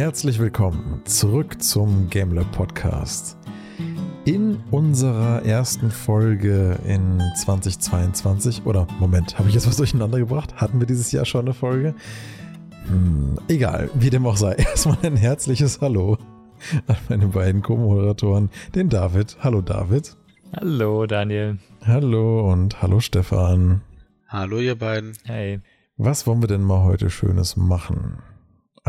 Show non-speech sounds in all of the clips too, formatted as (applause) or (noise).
herzlich willkommen zurück zum GameLab Podcast. In unserer ersten Folge in 2022, oder Moment, habe ich jetzt was durcheinander gebracht? Hatten wir dieses Jahr schon eine Folge? Hm, egal, wie dem auch sei. (laughs) Erstmal ein herzliches Hallo an meine beiden Co-Moderatoren, den David. Hallo David. Hallo Daniel. Hallo und hallo Stefan. Hallo ihr beiden. Hey. Was wollen wir denn mal heute Schönes machen?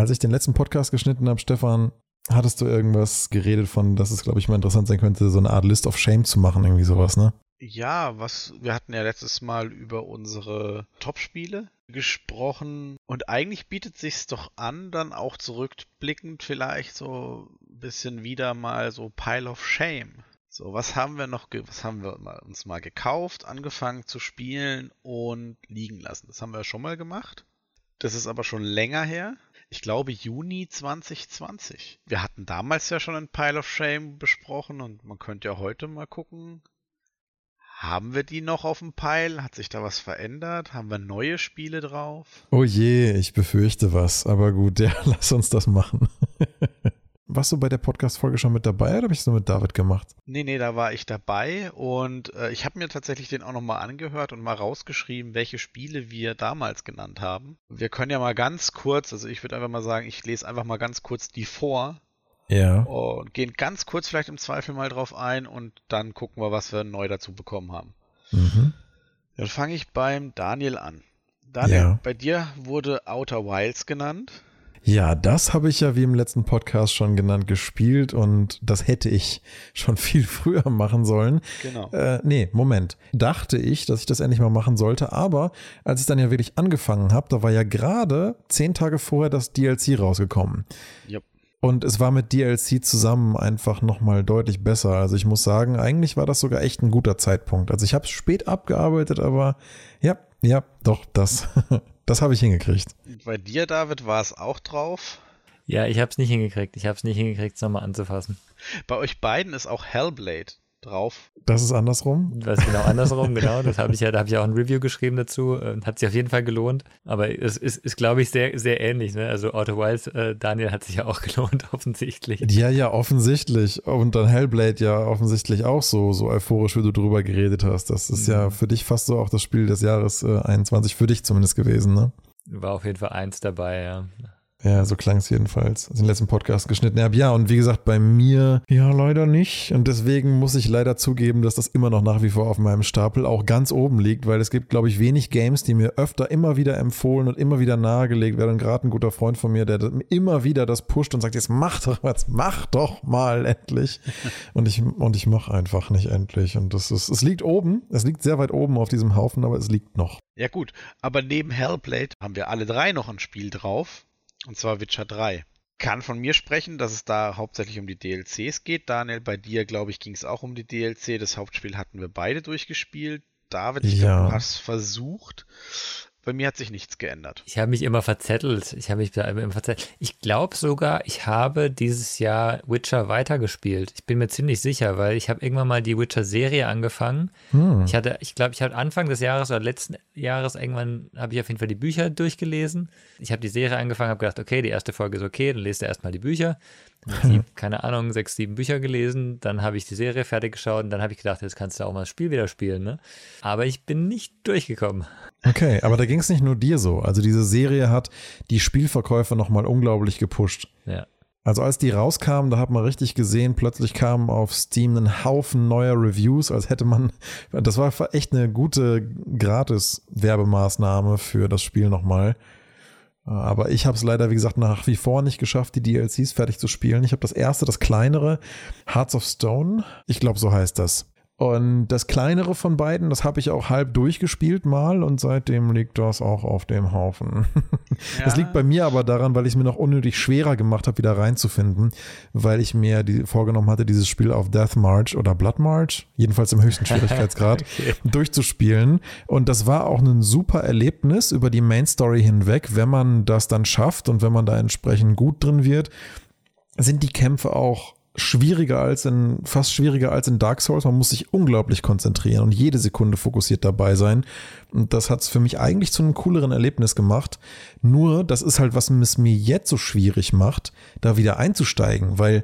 Als ich den letzten Podcast geschnitten habe, Stefan, hattest du irgendwas geredet von, dass es, glaube ich, mal interessant sein könnte, so eine Art List of Shame zu machen, irgendwie sowas, ne? Ja, was wir hatten ja letztes Mal über unsere Top-Spiele gesprochen und eigentlich bietet sich's doch an, dann auch zurückblickend vielleicht so ein bisschen wieder mal so Pile of Shame. So, was haben wir noch, was haben wir uns mal gekauft, angefangen zu spielen und liegen lassen? Das haben wir schon mal gemacht. Das ist aber schon länger her. Ich glaube Juni 2020. Wir hatten damals ja schon ein Pile of Shame besprochen und man könnte ja heute mal gucken, haben wir die noch auf dem Pile? Hat sich da was verändert? Haben wir neue Spiele drauf? Oh je, ich befürchte was. Aber gut, (laughs) ja, lass uns das machen. (laughs) Warst du bei der Podcast-Folge schon mit dabei oder habe ich es nur mit David gemacht? Nee, nee, da war ich dabei und äh, ich habe mir tatsächlich den auch nochmal angehört und mal rausgeschrieben, welche Spiele wir damals genannt haben. Wir können ja mal ganz kurz, also ich würde einfach mal sagen, ich lese einfach mal ganz kurz die vor, ja. Und gehen ganz kurz vielleicht im Zweifel mal drauf ein und dann gucken wir, was wir neu dazu bekommen haben. Mhm. Dann fange ich beim Daniel an. Daniel, Ja. bei dir wurde Outer Wilds genannt. Ja, das habe ich ja wie im letzten Podcast schon genannt gespielt und das hätte ich schon viel (laughs) früher machen sollen. Genau. Äh, nee, Moment. Dachte ich, dass ich das endlich mal machen sollte, aber als ich dann ja wirklich angefangen habe, da war ja gerade zehn Tage vorher das DLC rausgekommen. Yep. Und es war mit DLC zusammen einfach nochmal deutlich besser. Also ich muss sagen, eigentlich war das sogar echt ein guter Zeitpunkt. Also ich habe es spät abgearbeitet, aber ja, ja, doch, das, (laughs) das habe ich hingekriegt. Bei dir, David, war es auch drauf. Ja, ich hab's nicht hingekriegt. Ich hab's nicht hingekriegt, es nochmal anzufassen. Bei euch beiden ist auch Hellblade drauf. Das ist andersrum. Das ist genau andersrum, genau. Das habe ich ja, da habe ich ja auch ein Review geschrieben dazu. äh, Hat sich auf jeden Fall gelohnt. Aber es ist, ist glaube ich, sehr, sehr ähnlich. Ne? Also Outer Wilds, äh, Daniel hat sich ja auch (laughs) gelohnt, offensichtlich. Ja, ja, offensichtlich. Und dann Hellblade ja offensichtlich auch so, so euphorisch, wie du drüber geredet hast. Das ist ja für dich fast so auch das Spiel des Jahres äh, 21, für dich zumindest gewesen, ne? War auf jeden Fall eins dabei, ja. Ja, so klang es jedenfalls, als ich den letzten Podcast geschnitten habe. Ja, und wie gesagt, bei mir ja leider nicht. Und deswegen muss ich leider zugeben, dass das immer noch nach wie vor auf meinem Stapel auch ganz oben liegt, weil es gibt, glaube ich, wenig Games, die mir öfter immer wieder empfohlen und immer wieder nahegelegt werden. Gerade ein guter Freund von mir, der immer wieder das pusht und sagt, jetzt mach doch was, mach doch mal endlich. (laughs) und ich, und ich mache einfach nicht endlich. Und das ist, es liegt oben, es liegt sehr weit oben auf diesem Haufen, aber es liegt noch. Ja gut, aber neben Hellblade haben wir alle drei noch ein Spiel drauf. Und zwar Witcher 3. Kann von mir sprechen, dass es da hauptsächlich um die DLCs geht. Daniel, bei dir, glaube ich, ging es auch um die DLC. Das Hauptspiel hatten wir beide durchgespielt. David, ich Ja. glaube, du hast versucht. Bei mir hat sich nichts geändert. Ich habe mich immer verzettelt. Ich habe mich da immer verzettelt. Ich glaube sogar, ich habe dieses Jahr Witcher weitergespielt. Ich bin mir ziemlich sicher, weil ich habe irgendwann mal die Witcher-Serie angefangen. Hm. Ich hatte, ich glaube, ich hatte Anfang des Jahres oder letzten Jahres irgendwann habe ich auf jeden Fall die Bücher durchgelesen. Ich habe die Serie angefangen, habe gedacht, okay, die erste Folge ist okay, dann lest du erstmal die Bücher. Die, (laughs) keine Ahnung, sechs, sieben Bücher gelesen, dann habe ich die Serie fertig geschaut und dann habe ich gedacht, jetzt kannst du auch mal das Spiel wieder spielen, ne? Aber ich bin nicht durchgekommen. Okay, aber da ging es nicht nur dir so. Also diese Serie hat die Spielverkäufe nochmal unglaublich gepusht. Ja. Also als die rauskamen, da hat man richtig gesehen, plötzlich kamen auf Steam ein Haufen neuer Reviews, als hätte man, (laughs) das war echt eine gute Gratis-Werbemaßnahme für das Spiel nochmal. Aber ich habe es leider, wie gesagt, nach wie vor nicht geschafft, die DLCs fertig zu spielen. Ich habe das erste, das kleinere, Hearts of Stone. Ich glaube, so heißt das. Und das kleinere von beiden, das habe ich auch halb durchgespielt mal und seitdem liegt das auch auf dem Haufen. (laughs) Das liegt bei mir aber daran, weil ich es mir noch unnötig schwerer gemacht habe, wieder reinzufinden, weil ich mir die, vorgenommen hatte, dieses Spiel auf Death March oder Blood March, jedenfalls im höchsten (laughs) Schwierigkeitsgrad, Okay. durchzuspielen. Und das war auch ein super Erlebnis über die Main Story hinweg, wenn man das dann schafft und wenn man da entsprechend gut drin wird, sind die Kämpfe auch schwieriger als in, fast schwieriger als in Dark Souls. Man muss sich unglaublich konzentrieren und jede Sekunde fokussiert dabei sein. Und das hat es für mich eigentlich zu einem cooleren Erlebnis gemacht. Nur, das ist halt, was es mir jetzt so schwierig macht, da wieder einzusteigen, weil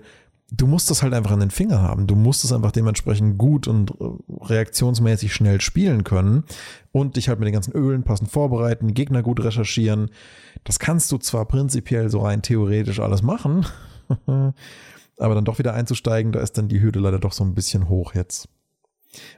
du musst das halt einfach an den Fingern haben. Du musst es einfach dementsprechend gut und äh, reaktionsmäßig schnell spielen können und dich halt mit den ganzen Ölen passend vorbereiten, Gegner gut recherchieren. Das kannst du zwar prinzipiell so rein theoretisch alles machen, (laughs) aber dann doch wieder einzusteigen, da ist dann die Hürde leider doch so ein bisschen hoch jetzt.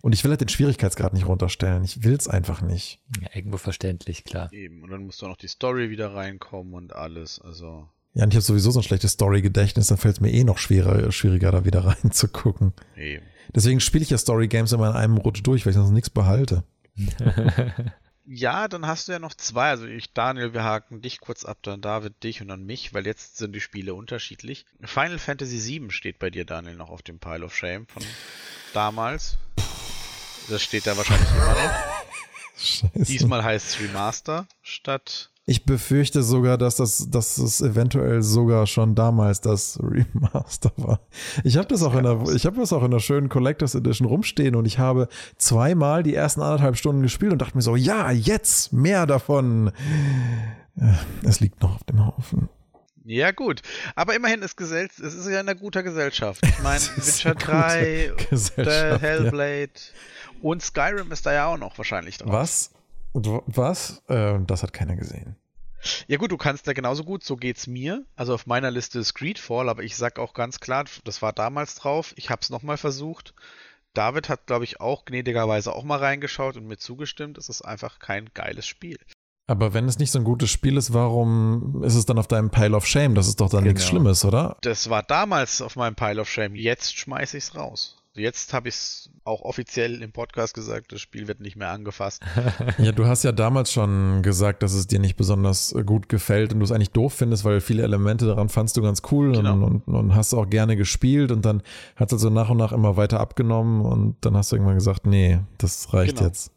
Und ich will halt den Schwierigkeitsgrad nicht runterstellen. Ich will es einfach nicht. Ja, irgendwo verständlich, klar. Eben, und dann musst du noch die Story wieder reinkommen und alles. Also. Ja, und ich habe sowieso so ein schlechtes Story-Gedächtnis, dann fällt es mir eh noch schwerer, schwieriger, da wieder (laughs) reinzugucken. Eben. Deswegen spiele ich ja Story-Games immer in einem Rutsch durch, weil ich sonst nichts behalte. (laughs) ja, dann hast du ja noch zwei. Also ich, Daniel, wir haken dich kurz ab, dann David dich und dann mich, weil jetzt sind die Spiele unterschiedlich. Final Fantasy VII steht bei dir, Daniel, noch auf dem Pile of Shame von damals. Das steht da wahrscheinlich immer noch. (laughs) Scheiße. Diesmal heißt es Remaster statt ich befürchte sogar, dass das, dass es eventuell sogar schon damals das (laughs) Remaster war. Ich habe das auch in der, ich habe das auch in der schönen Collectors Edition rumstehen und ich habe zweimal die ersten anderthalb Stunden gespielt und dachte mir so, ja, jetzt mehr davon. Es liegt noch auf dem Haufen. Ja, gut. Aber immerhin ist Gesell es ist ja in einer guter Gesellschaft. Ich meine, (laughs) Witcher 3, The Hellblade ja. und Skyrim ist da ja auch noch wahrscheinlich drauf. Was? Was? Äh, das hat keiner gesehen. Ja gut, du kannst ja genauso gut, so geht's mir. Also auf meiner Liste ist Greedfall, aber ich sag auch ganz klar, das war damals drauf. Ich hab's nochmal versucht. David hat, glaube ich, auch gnädigerweise auch mal reingeschaut und mir zugestimmt. Es ist einfach kein geiles Spiel. Aber wenn es nicht so ein gutes Spiel ist, warum ist es dann auf deinem Pile of Shame? Das ist doch dann genau. nichts Schlimmes, oder? Das war damals auf meinem Pile of Shame. Jetzt schmeiß ich's raus. Jetzt habe ich es auch offiziell im Podcast gesagt, das Spiel wird nicht mehr angefasst. (laughs) ja, du hast ja damals schon gesagt, dass es dir nicht besonders gut gefällt und du es eigentlich doof findest, weil viele Elemente daran fandst du ganz cool genau. und, und, und, hast auch gerne gespielt und dann hat es also nach und nach immer weiter abgenommen und dann hast du irgendwann gesagt, nee, das reicht genau. jetzt.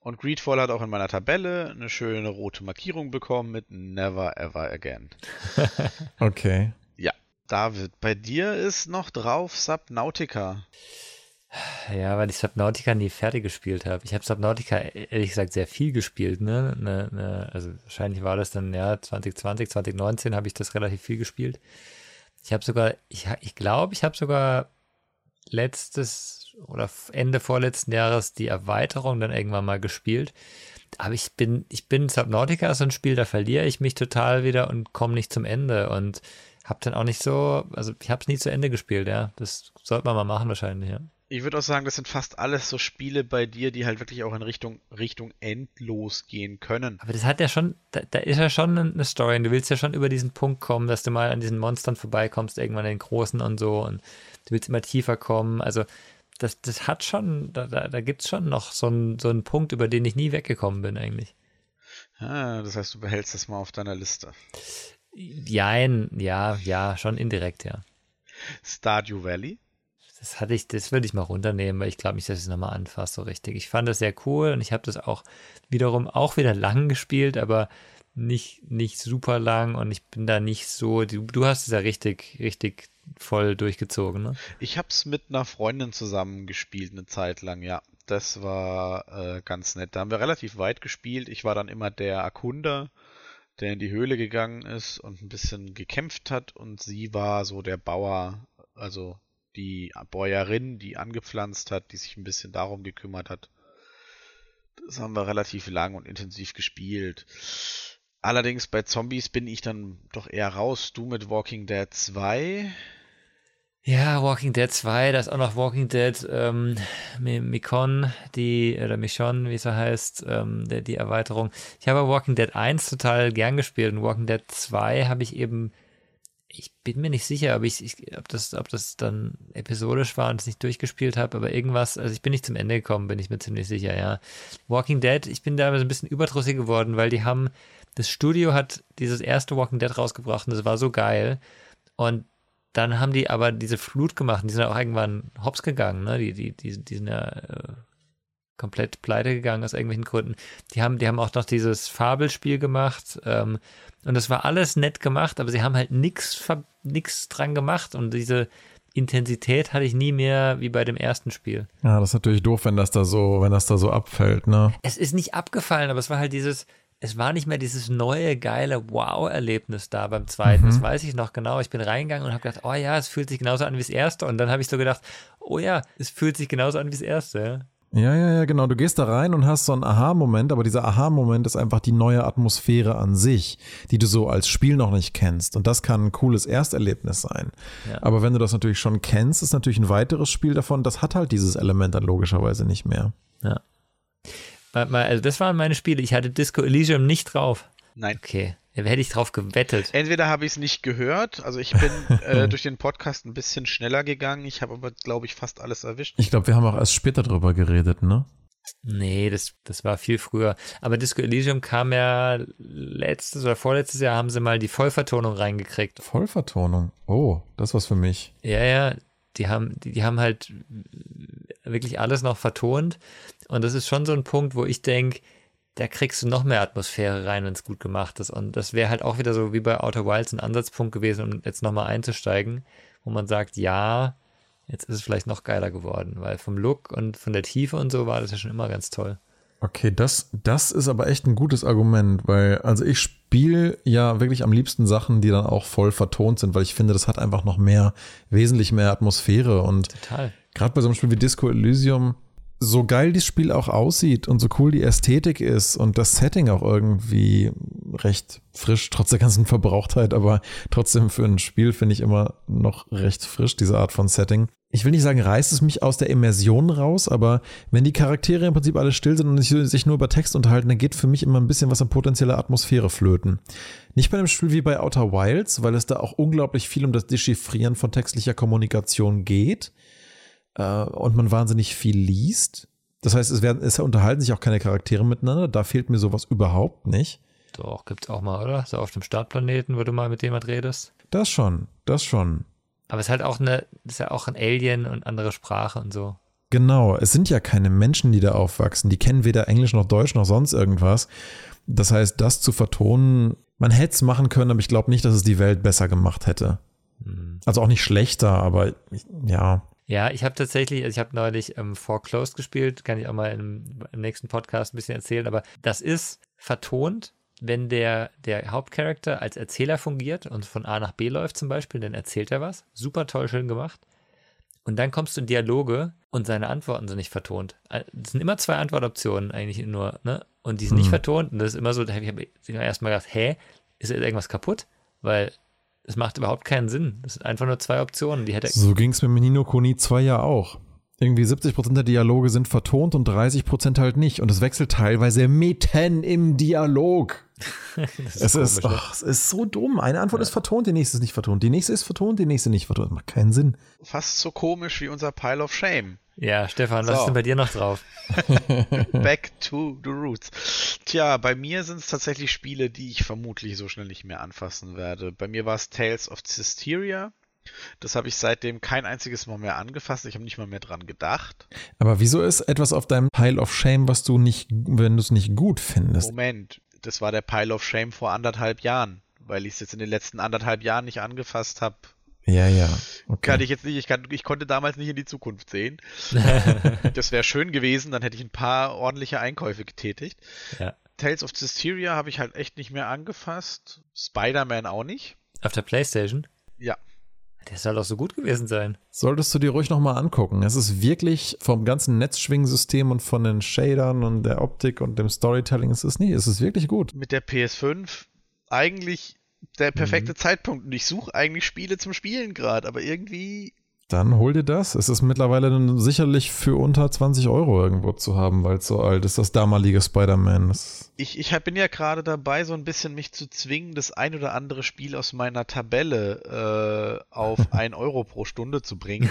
Und Greedfall hat auch in meiner Tabelle eine schöne rote Markierung bekommen mit Never Ever Again. (laughs) okay. David, bei dir ist noch drauf Subnautica. Ja, weil ich Subnautica nie fertig gespielt habe. Ich habe Subnautica ehrlich gesagt sehr viel gespielt. Ne? Ne, ne? Also wahrscheinlich war das dann ja 2020, 2019 habe ich das relativ viel gespielt. Ich habe sogar, ich, ich glaube, ich habe sogar letztes oder Ende vorletzten Jahres die Erweiterung dann irgendwann mal gespielt. Aber ich bin, ich bin Subnautica so ein Spiel, da verliere ich mich total wieder und komme nicht zum Ende. Und hab dann auch nicht so, also ich hab's nie zu Ende gespielt, ja. Das sollte man mal machen wahrscheinlich, ja. Ich würde auch sagen, das sind fast alles so Spiele bei dir, die halt wirklich auch in Richtung, Richtung endlos gehen können. Aber das hat ja schon, da, da ist ja schon eine Story und du willst ja schon über diesen Punkt kommen, dass du mal an diesen Monstern vorbeikommst, irgendwann den Großen und so und du willst immer tiefer kommen. Also das, das hat schon, da, da, da gibt es schon noch so einen, so einen Punkt, über den ich nie weggekommen bin eigentlich. Ah, das heißt, du behältst das mal auf deiner Liste. Jein, ja, ja, schon indirekt, ja. Stardew Valley? Das hatte ich, das würde ich mal runternehmen, weil ich glaube nicht, dass ich es nochmal anfasse so richtig. Ich fand das sehr cool und ich habe das auch wiederum auch wieder lang gespielt, aber nicht, nicht super lang und ich bin da nicht so, du, du hast es ja richtig, richtig voll durchgezogen, ne? Ich habe es mit einer Freundin zusammen gespielt eine Zeit lang, ja. Das war äh, ganz nett. Da haben wir relativ weit gespielt. Ich war dann immer der Erkunder der in die Höhle gegangen ist und ein bisschen gekämpft hat und sie war so der Bauer, also die Bäuerin, die angepflanzt hat, die sich ein bisschen darum gekümmert hat. Das haben wir relativ lang und intensiv gespielt. Allerdings bei Zombies bin ich dann doch eher raus. Du mit Walking Dead 2 ja, Walking Dead 2, da ist auch noch Walking Dead ähm, Mikon, die, oder Michon, wie es so heißt, ähm, der, die Erweiterung. Ich habe Walking Dead 1 total gern gespielt und Walking Dead 2 habe ich eben, ich bin mir nicht sicher, ob, ich, ich, ob, das, ob das dann episodisch war und es nicht durchgespielt habe, aber irgendwas, also ich bin nicht zum Ende gekommen, bin ich mir ziemlich sicher, ja. Walking Dead, ich bin da ein bisschen überdrüssig geworden, weil die haben, das Studio hat dieses erste Walking Dead rausgebracht und das war so geil. Und dann haben die aber diese Flut gemacht und die sind auch irgendwann hops gegangen, ne? Die, die, die, die sind ja äh, komplett pleite gegangen aus irgendwelchen Gründen. Die haben, die haben auch noch dieses Fabelspiel gemacht ähm, und das war alles nett gemacht, aber sie haben halt nichts nix dran gemacht und diese Intensität hatte ich nie mehr wie bei dem ersten Spiel. Ja, das ist natürlich doof, wenn das da so, wenn das da so abfällt, ne? Es ist nicht abgefallen, aber es war halt dieses, es war nicht mehr dieses neue, geile Wow-Erlebnis da beim zweiten. Mhm. Das weiß ich noch genau. Ich bin reingegangen und habe gedacht, oh ja, es fühlt sich genauso an wie das erste. Und dann habe ich so gedacht, oh ja, es fühlt sich genauso an wie das erste. Ja. Ja, ja, genau. Du gehst da rein und hast so einen Aha-Moment, aber dieser Aha-Moment ist einfach die neue Atmosphäre an sich, die du so als Spiel noch nicht kennst. Und das kann ein cooles Ersterlebnis sein. Ja. Aber wenn du das natürlich schon kennst, ist natürlich ein weiteres Spiel davon, das hat halt dieses Element dann logischerweise nicht mehr. Ja. Mal- mal- Also das waren meine Spiele. Ich hatte Disco Elysium nicht drauf. Nein. Okay, ja, hätte ich drauf gewettet. Entweder habe ich es nicht gehört, also ich bin (laughs) äh, durch den Podcast ein bisschen schneller gegangen, ich habe aber, glaube ich, fast alles erwischt. Ich glaube, wir haben auch erst später drüber geredet, ne? Nee, das, das war viel früher. Aber Disco Elysium kam ja letztes oder vorletztes Jahr haben sie mal die Vollvertonung reingekriegt. Vollvertonung. Oh, das was für mich. Ja, ja, die haben, die, die haben halt wirklich alles noch vertont. Und das ist schon so ein Punkt, wo ich denke, da kriegst du noch mehr Atmosphäre rein, wenn es gut gemacht ist. Und das wäre halt auch wieder so wie bei Outer Wilds ein Ansatzpunkt gewesen, um jetzt nochmal einzusteigen, wo man sagt, ja, jetzt ist es vielleicht noch geiler geworden, weil vom Look und von der Tiefe und so war das ja schon immer ganz toll. Okay, das, das ist aber echt ein gutes Argument, weil, also ich spiele ja wirklich am liebsten Sachen, die dann auch voll vertont sind, weil ich finde, das hat einfach noch mehr, wesentlich mehr Atmosphäre und Total. Gerade bei so einem Spiel wie Disco Elysium, so geil dieses Spiel auch aussieht und so cool die Ästhetik ist und das Setting auch irgendwie recht frisch, trotz der ganzen Verbrauchtheit, aber trotzdem für ein Spiel finde ich immer noch recht frisch, diese Art von Setting. Ich will nicht sagen, reißt es mich aus der Immersion raus, aber wenn die Charaktere im Prinzip alle still sind und sich nur über Text unterhalten, dann geht für mich immer ein bisschen was an potenzieller Atmosphäre flöten. Nicht bei einem Spiel wie bei Outer Wilds, weil es da auch unglaublich viel um das Dechiffrieren von textlicher Kommunikation geht äh, und man wahnsinnig viel liest. Das heißt, es, werden, es unterhalten sich auch keine Charaktere miteinander. Da fehlt mir sowas überhaupt nicht. Doch, gibt's auch mal, oder? So auf dem Startplaneten, wo du mal mit jemand redest. Das schon, das schon. Aber es ist halt auch eine, ist ja auch ein Alien und andere Sprache und so. Genau, es sind ja keine Menschen, die da aufwachsen. Die kennen weder Englisch noch Deutsch noch sonst irgendwas. Das heißt, das zu vertonen, man hätte es machen können, aber ich glaube nicht, dass es die Welt besser gemacht hätte. Hm. Also auch nicht schlechter, aber ich, ja. Ja, ich habe tatsächlich, also ich habe neulich ähm, Foreclosed gespielt, kann ich auch mal im, im nächsten Podcast ein bisschen erzählen, aber das ist vertont, wenn der, der Hauptcharakter als Erzähler fungiert und von A nach B läuft zum Beispiel, dann erzählt er was. Super toll, schön gemacht. Und dann kommst du in Dialoge und seine Antworten sind nicht vertont. Äh, Es sind immer zwei Antwortoptionen eigentlich nur, ne? Und die sind nicht Hm. vertont. Und das ist immer so, da habe ich hab erstmal gedacht, hä, ist irgendwas kaputt? Weil es macht überhaupt keinen Sinn. Das sind einfach nur zwei Optionen. Die hätte So ging es mit Nino Kuni 2 ja auch. Irgendwie 70% der Dialoge sind vertont und 30% halt nicht. Und es wechselt teilweise mitten im Dialog. (laughs) das Es ist, komisch, ne? ach, es ist so dumm. Eine Antwort ist vertont, die nächste ist nicht vertont. Die nächste ist vertont, die nächste nicht vertont. Macht keinen Sinn. Fast so komisch wie unser Pile of Shame. Ja, Stefan, was So. ist denn bei dir noch drauf? (laughs) Back (laughs) to the roots. Tja, bei mir sind es tatsächlich Spiele, die ich vermutlich so schnell nicht mehr anfassen werde. Bei mir war es Tales of Cysteria. Das habe ich seitdem kein einziges Mal mehr angefasst. Ich habe nicht mal mehr dran gedacht. Aber wieso ist etwas auf deinem Pile of Shame, was du nicht, wenn du es nicht gut findest? Moment, das war der Pile of Shame vor anderthalb Jahren, weil ich es jetzt in den letzten anderthalb Jahren nicht angefasst habe. Ja, ja. Okay. Kann ich jetzt nicht, ich, kann, ich konnte damals nicht in die Zukunft sehen. (laughs) Das wäre schön gewesen, dann hätte ich ein paar ordentliche Einkäufe getätigt. Ja. Tales of Cysteria habe ich halt echt nicht mehr angefasst. Spider-Man auch nicht. Auf der Playstation? Ja. Der soll doch so gut gewesen sein. Solltest du dir ruhig nochmal angucken. Es ist wirklich vom ganzen Netzschwingensystem und von den Shadern und der Optik und dem Storytelling, es ist nie, es ist wirklich gut. Mit der PS5 eigentlich der perfekte Zeitpunkt. Und ich suche eigentlich Spiele zum Spielen gerade, aber irgendwie. Dann hol dir das. Es ist mittlerweile dann sicherlich für unter 20 Euro irgendwo zu haben, weil es so alt ist, das damalige Spider-Man. Ich, ich hab- bin ja gerade dabei, so ein bisschen mich zu zwingen, das ein oder andere Spiel aus meiner Tabelle äh, auf (laughs) 1 Euro pro Stunde zu bringen,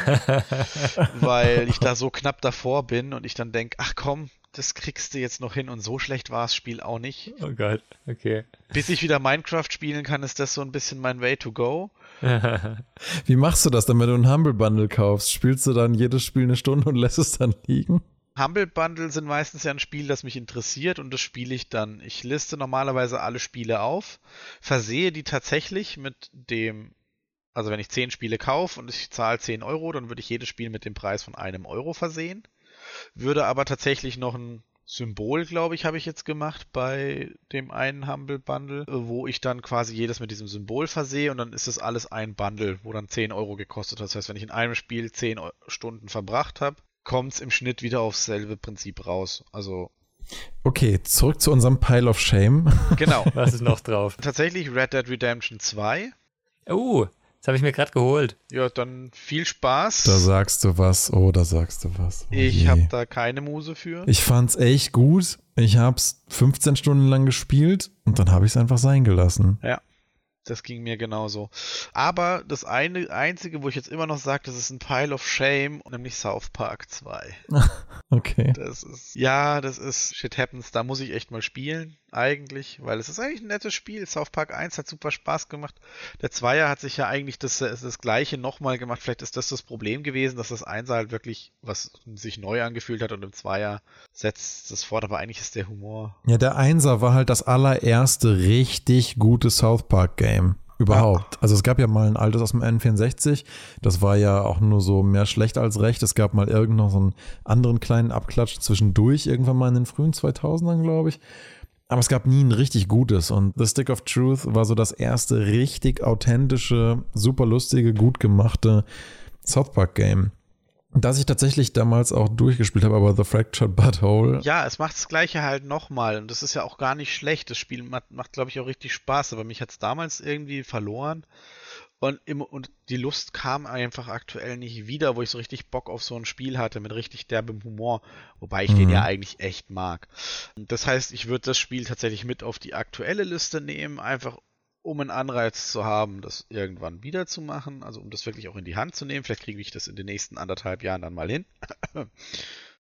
(laughs) weil ich da so knapp davor bin und ich dann denke, ach komm, das kriegst du jetzt noch hin und so schlecht war das Spiel auch nicht. Oh Gott, okay. Bis ich wieder Minecraft spielen kann, ist das so ein bisschen mein Way to go. (laughs) Wie machst du das dann, wenn du ein Humble Bundle kaufst? Spielst du dann jedes Spiel eine Stunde und (laughs) lässt es dann liegen? Humble Bundle sind meistens ja ein Spiel, das mich interessiert und das spiele ich dann. Ich liste normalerweise alle Spiele auf, versehe die tatsächlich mit dem Also wenn ich 10 Spiele kaufe und ich zahle 10 Euro, dann würde ich jedes Spiel mit dem Preis von einem Euro versehen. Würde aber tatsächlich noch ein Symbol, glaube ich, habe ich jetzt gemacht bei dem einen Humble Bundle, wo ich dann quasi jedes mit diesem Symbol versehe und dann ist das alles ein Bundle, wo dann 10 Euro gekostet hat. Das heißt, wenn ich in einem Spiel 10 Stunden verbracht habe, kommt es im Schnitt wieder aufs selbe Prinzip raus. Also Okay, zurück zu unserem Pile of Shame. Genau. (laughs) Was ist noch drauf? Tatsächlich Red Dead Redemption 2. Oh, das habe ich mir gerade geholt. Ja, dann viel Spaß. Da sagst du was, oh, da sagst du was. Oh ich habe da keine Muse für. Ich fand's echt gut. Ich hab's 15 Stunden lang gespielt und dann habe ich es einfach sein gelassen. Ja. Das ging mir genauso. Aber das eine einzige, wo ich jetzt immer noch sage, das ist ein Pile of Shame, nämlich South Park 2. (laughs) Okay. Das ist, ja, das ist Shit Happens. Da muss ich echt mal spielen, eigentlich, weil es ist eigentlich ein nettes Spiel. South Park 1 hat super Spaß gemacht. Der Zweier hat sich ja eigentlich das, das Gleiche nochmal gemacht. Vielleicht ist das das Problem gewesen, dass das Einser halt wirklich was sich neu angefühlt hat und im Zweier setzt das fort. Aber eigentlich ist der Humor. Ja, der Einser war halt das allererste richtig gute South Park Game. Überhaupt. Also es gab ja mal ein altes aus dem N64. Das war ja auch nur so mehr schlecht als recht. Es gab mal irgend noch so einen anderen kleinen Abklatsch zwischendurch, irgendwann mal in den frühen 2000ern, glaube ich. Aber es gab nie ein richtig gutes. Und The Stick of Truth war so das erste richtig authentische, super lustige, gut gemachte South Park Game. Das ich tatsächlich damals auch durchgespielt habe, aber The Fractured Butthole. Ja, es macht das Gleiche halt nochmal. Und das ist ja auch gar nicht schlecht. Das Spiel macht, macht glaube ich, auch richtig Spaß. Aber mich hat es damals irgendwie verloren. Und, im, und die Lust kam einfach aktuell nicht wieder, wo ich so richtig Bock auf so ein Spiel hatte mit richtig derbem Humor, wobei ich Mhm. den ja eigentlich echt mag. Das heißt, ich würde das Spiel tatsächlich mit auf die aktuelle Liste nehmen, einfach um einen Anreiz zu haben, das irgendwann wieder zu machen, also um das wirklich auch in die Hand zu nehmen. Vielleicht kriege ich das in den nächsten anderthalb Jahren dann mal hin. (laughs)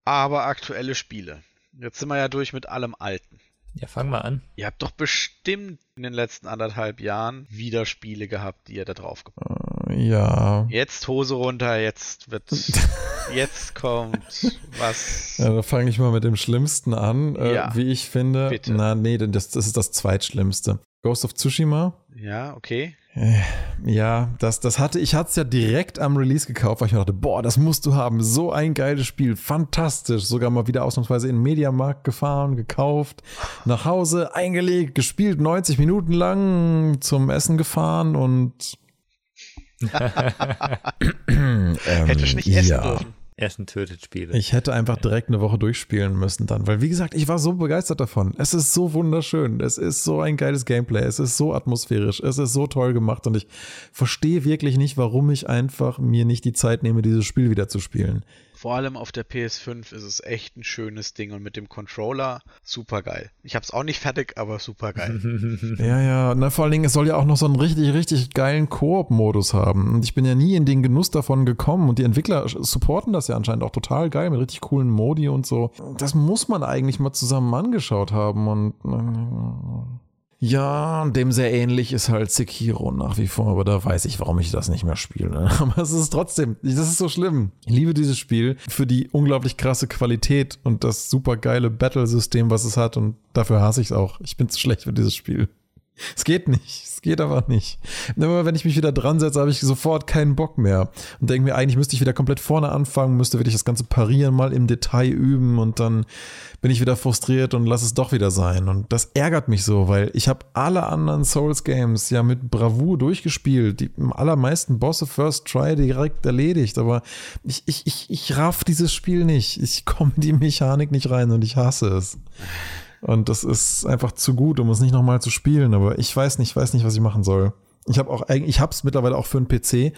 Aber aktuelle Spiele. Jetzt sind wir ja durch mit allem Alten. Ja, fang mal an. Ihr habt doch bestimmt in den letzten anderthalb Jahren wieder Spiele gehabt, die ihr da drauf gebracht habt. Ja. Jetzt Hose runter, jetzt wird, (laughs) jetzt kommt was. Ja, da fange ich mal mit dem Schlimmsten an, äh, Ja. wie ich finde. Bitte. Na, nee, denn das, das ist das Zweitschlimmste. Ghost of Tsushima. Ja, okay. Äh, Ja, das, das hatte, ich hatte es ja direkt am Release gekauft, weil ich mir dachte, boah, das musst du haben. So ein geiles Spiel. Fantastisch. Sogar mal wieder ausnahmsweise in den Mediamarkt gefahren, gekauft, nach Hause, eingelegt, gespielt, 90 Minuten lang zum Essen gefahren und. (laughs) ähm, Hätte nicht essen ja. dürfen. Essen tötet Spiele. Ich hätte einfach direkt eine Woche durchspielen müssen dann, weil wie gesagt, ich war so begeistert davon. Es ist so wunderschön, es ist so ein geiles Gameplay, es ist so atmosphärisch, es ist so toll gemacht und ich verstehe wirklich nicht, warum ich einfach mir nicht die Zeit nehme, dieses Spiel wieder zu spielen. Vor allem auf der PS5 ist es echt ein schönes Ding und mit dem Controller super geil. Ich hab's auch nicht fertig, aber super geil. (laughs) Ja, ja, na, vor allen Dingen, es soll ja auch noch so einen richtig, richtig geilen Koop-Modus haben. Und ich bin ja nie in den Genuss davon gekommen und die Entwickler supporten das ja anscheinend auch total geil mit richtig coolen Modi und so. Das muss man eigentlich mal zusammen angeschaut haben und ja, dem sehr ähnlich ist halt Sekiro nach wie vor, aber da weiß ich, warum ich das nicht mehr spiele. (laughs) Aber es ist trotzdem, das ist so schlimm. Ich liebe dieses Spiel für die unglaublich krasse Qualität und das super geile Battle-System, was es hat und dafür hasse ich es auch. Ich bin zu schlecht für dieses Spiel. (laughs) Es geht nicht. Es geht aber nicht. Immer wenn ich mich wieder dran setze, habe ich sofort keinen Bock mehr. Und denke mir, eigentlich müsste ich wieder komplett vorne anfangen, müsste wirklich das ganze Parieren mal im Detail üben und dann bin ich wieder frustriert und lass es doch wieder sein. Und das ärgert mich so, weil ich habe alle anderen Souls-Games ja mit Bravour durchgespielt. Die allermeisten Bosse First Try direkt erledigt. Aber ich, ich, ich, ich raff dieses Spiel nicht. Ich komme in die Mechanik nicht rein und ich hasse es. Und das ist einfach zu gut, um es nicht nochmal zu spielen. Aber ich weiß nicht, weiß nicht, was ich machen soll. Ich habe auch, eigentlich- ich habe es mittlerweile auch für einen PC,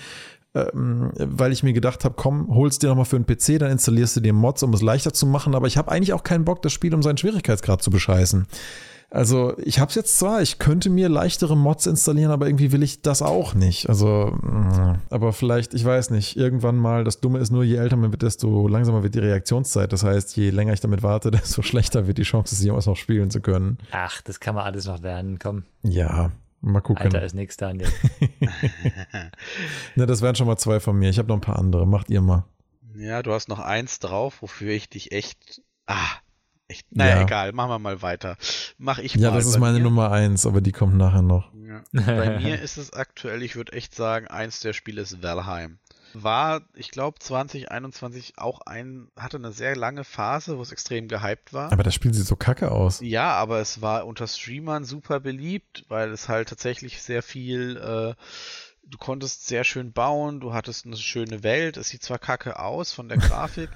ähm, weil ich mir gedacht habe, komm, holst dir nochmal für einen PC, dann installierst du dir Mods, um es leichter zu machen. Aber ich habe eigentlich auch keinen Bock, das Spiel um seinen Schwierigkeitsgrad zu bescheißen. Also ich habe es jetzt zwar, ich könnte mir leichtere Mods installieren, aber irgendwie will ich das auch nicht. Also, mh, aber vielleicht, ich weiß nicht, irgendwann mal, das Dumme ist nur, je älter man wird, desto langsamer wird die Reaktionszeit. Das heißt, je länger ich damit warte, (laughs) desto schlechter wird die Chance, sie jemals noch spielen zu können. Ach, das kann man alles noch lernen. Komm, Ja, mal gucken. Alter ist nix, Daniel. (laughs) (laughs) Ne, das wären schon mal zwei von mir. Ich habe noch ein paar andere. Macht ihr mal. Ja, du hast noch eins drauf, wofür ich dich echt. Ah, echt. Naja, Ja. egal, machen wir mal weiter. Mach ich Ja, mal. das ist meine mir. Nummer eins, aber die kommt nachher noch. Ja. Bei (laughs) mir ist es aktuell, ich würde echt sagen, eins der Spiele ist Valheim. War, ich glaube, 2021 auch ein, hatte eine sehr lange Phase, wo es extrem gehypt war. Aber das Spiel sieht so kacke aus. Ja, aber es war unter Streamern super beliebt, weil es halt tatsächlich sehr viel äh, du konntest sehr schön bauen, du hattest eine schöne Welt. Es sieht zwar kacke aus von der (laughs) Grafik.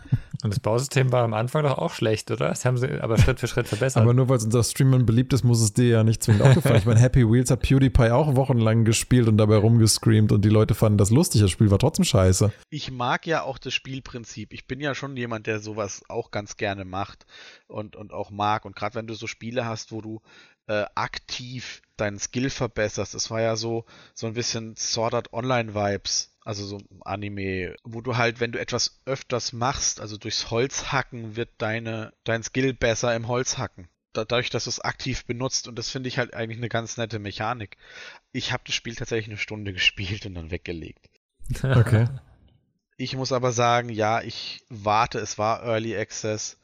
Und das Bausystem war am Anfang doch auch schlecht, oder? Das haben sie aber Schritt für Schritt verbessert. Aber nur weil es unter Streamern beliebt ist, muss es dir ja nicht zwingend aufgefallen. ich meine, Happy Wheels hat PewDiePie auch wochenlang gespielt und dabei rumgescreamt und die Leute fanden das lustig. Das Spiel war trotzdem scheiße. Ich mag ja auch das Spielprinzip. Ich bin ja schon jemand, der sowas auch ganz gerne macht und, und auch mag. Und gerade wenn du so Spiele hast, wo du äh, aktiv deinen Skill verbesserst. Es war ja so, so ein bisschen Sword Art Online Vibes. Also so Anime, wo du halt, wenn du etwas öfters machst, also durchs Holz hacken, wird deine, dein Skill besser im Holz hacken. dadurch, dass du es aktiv benutzt. Und das finde ich halt eigentlich eine ganz nette Mechanik. Ich habe das Spiel tatsächlich eine Stunde (laughs) gespielt und dann weggelegt. Okay. (laughs) Ich muss aber sagen, ja, ich warte, es war Early Access,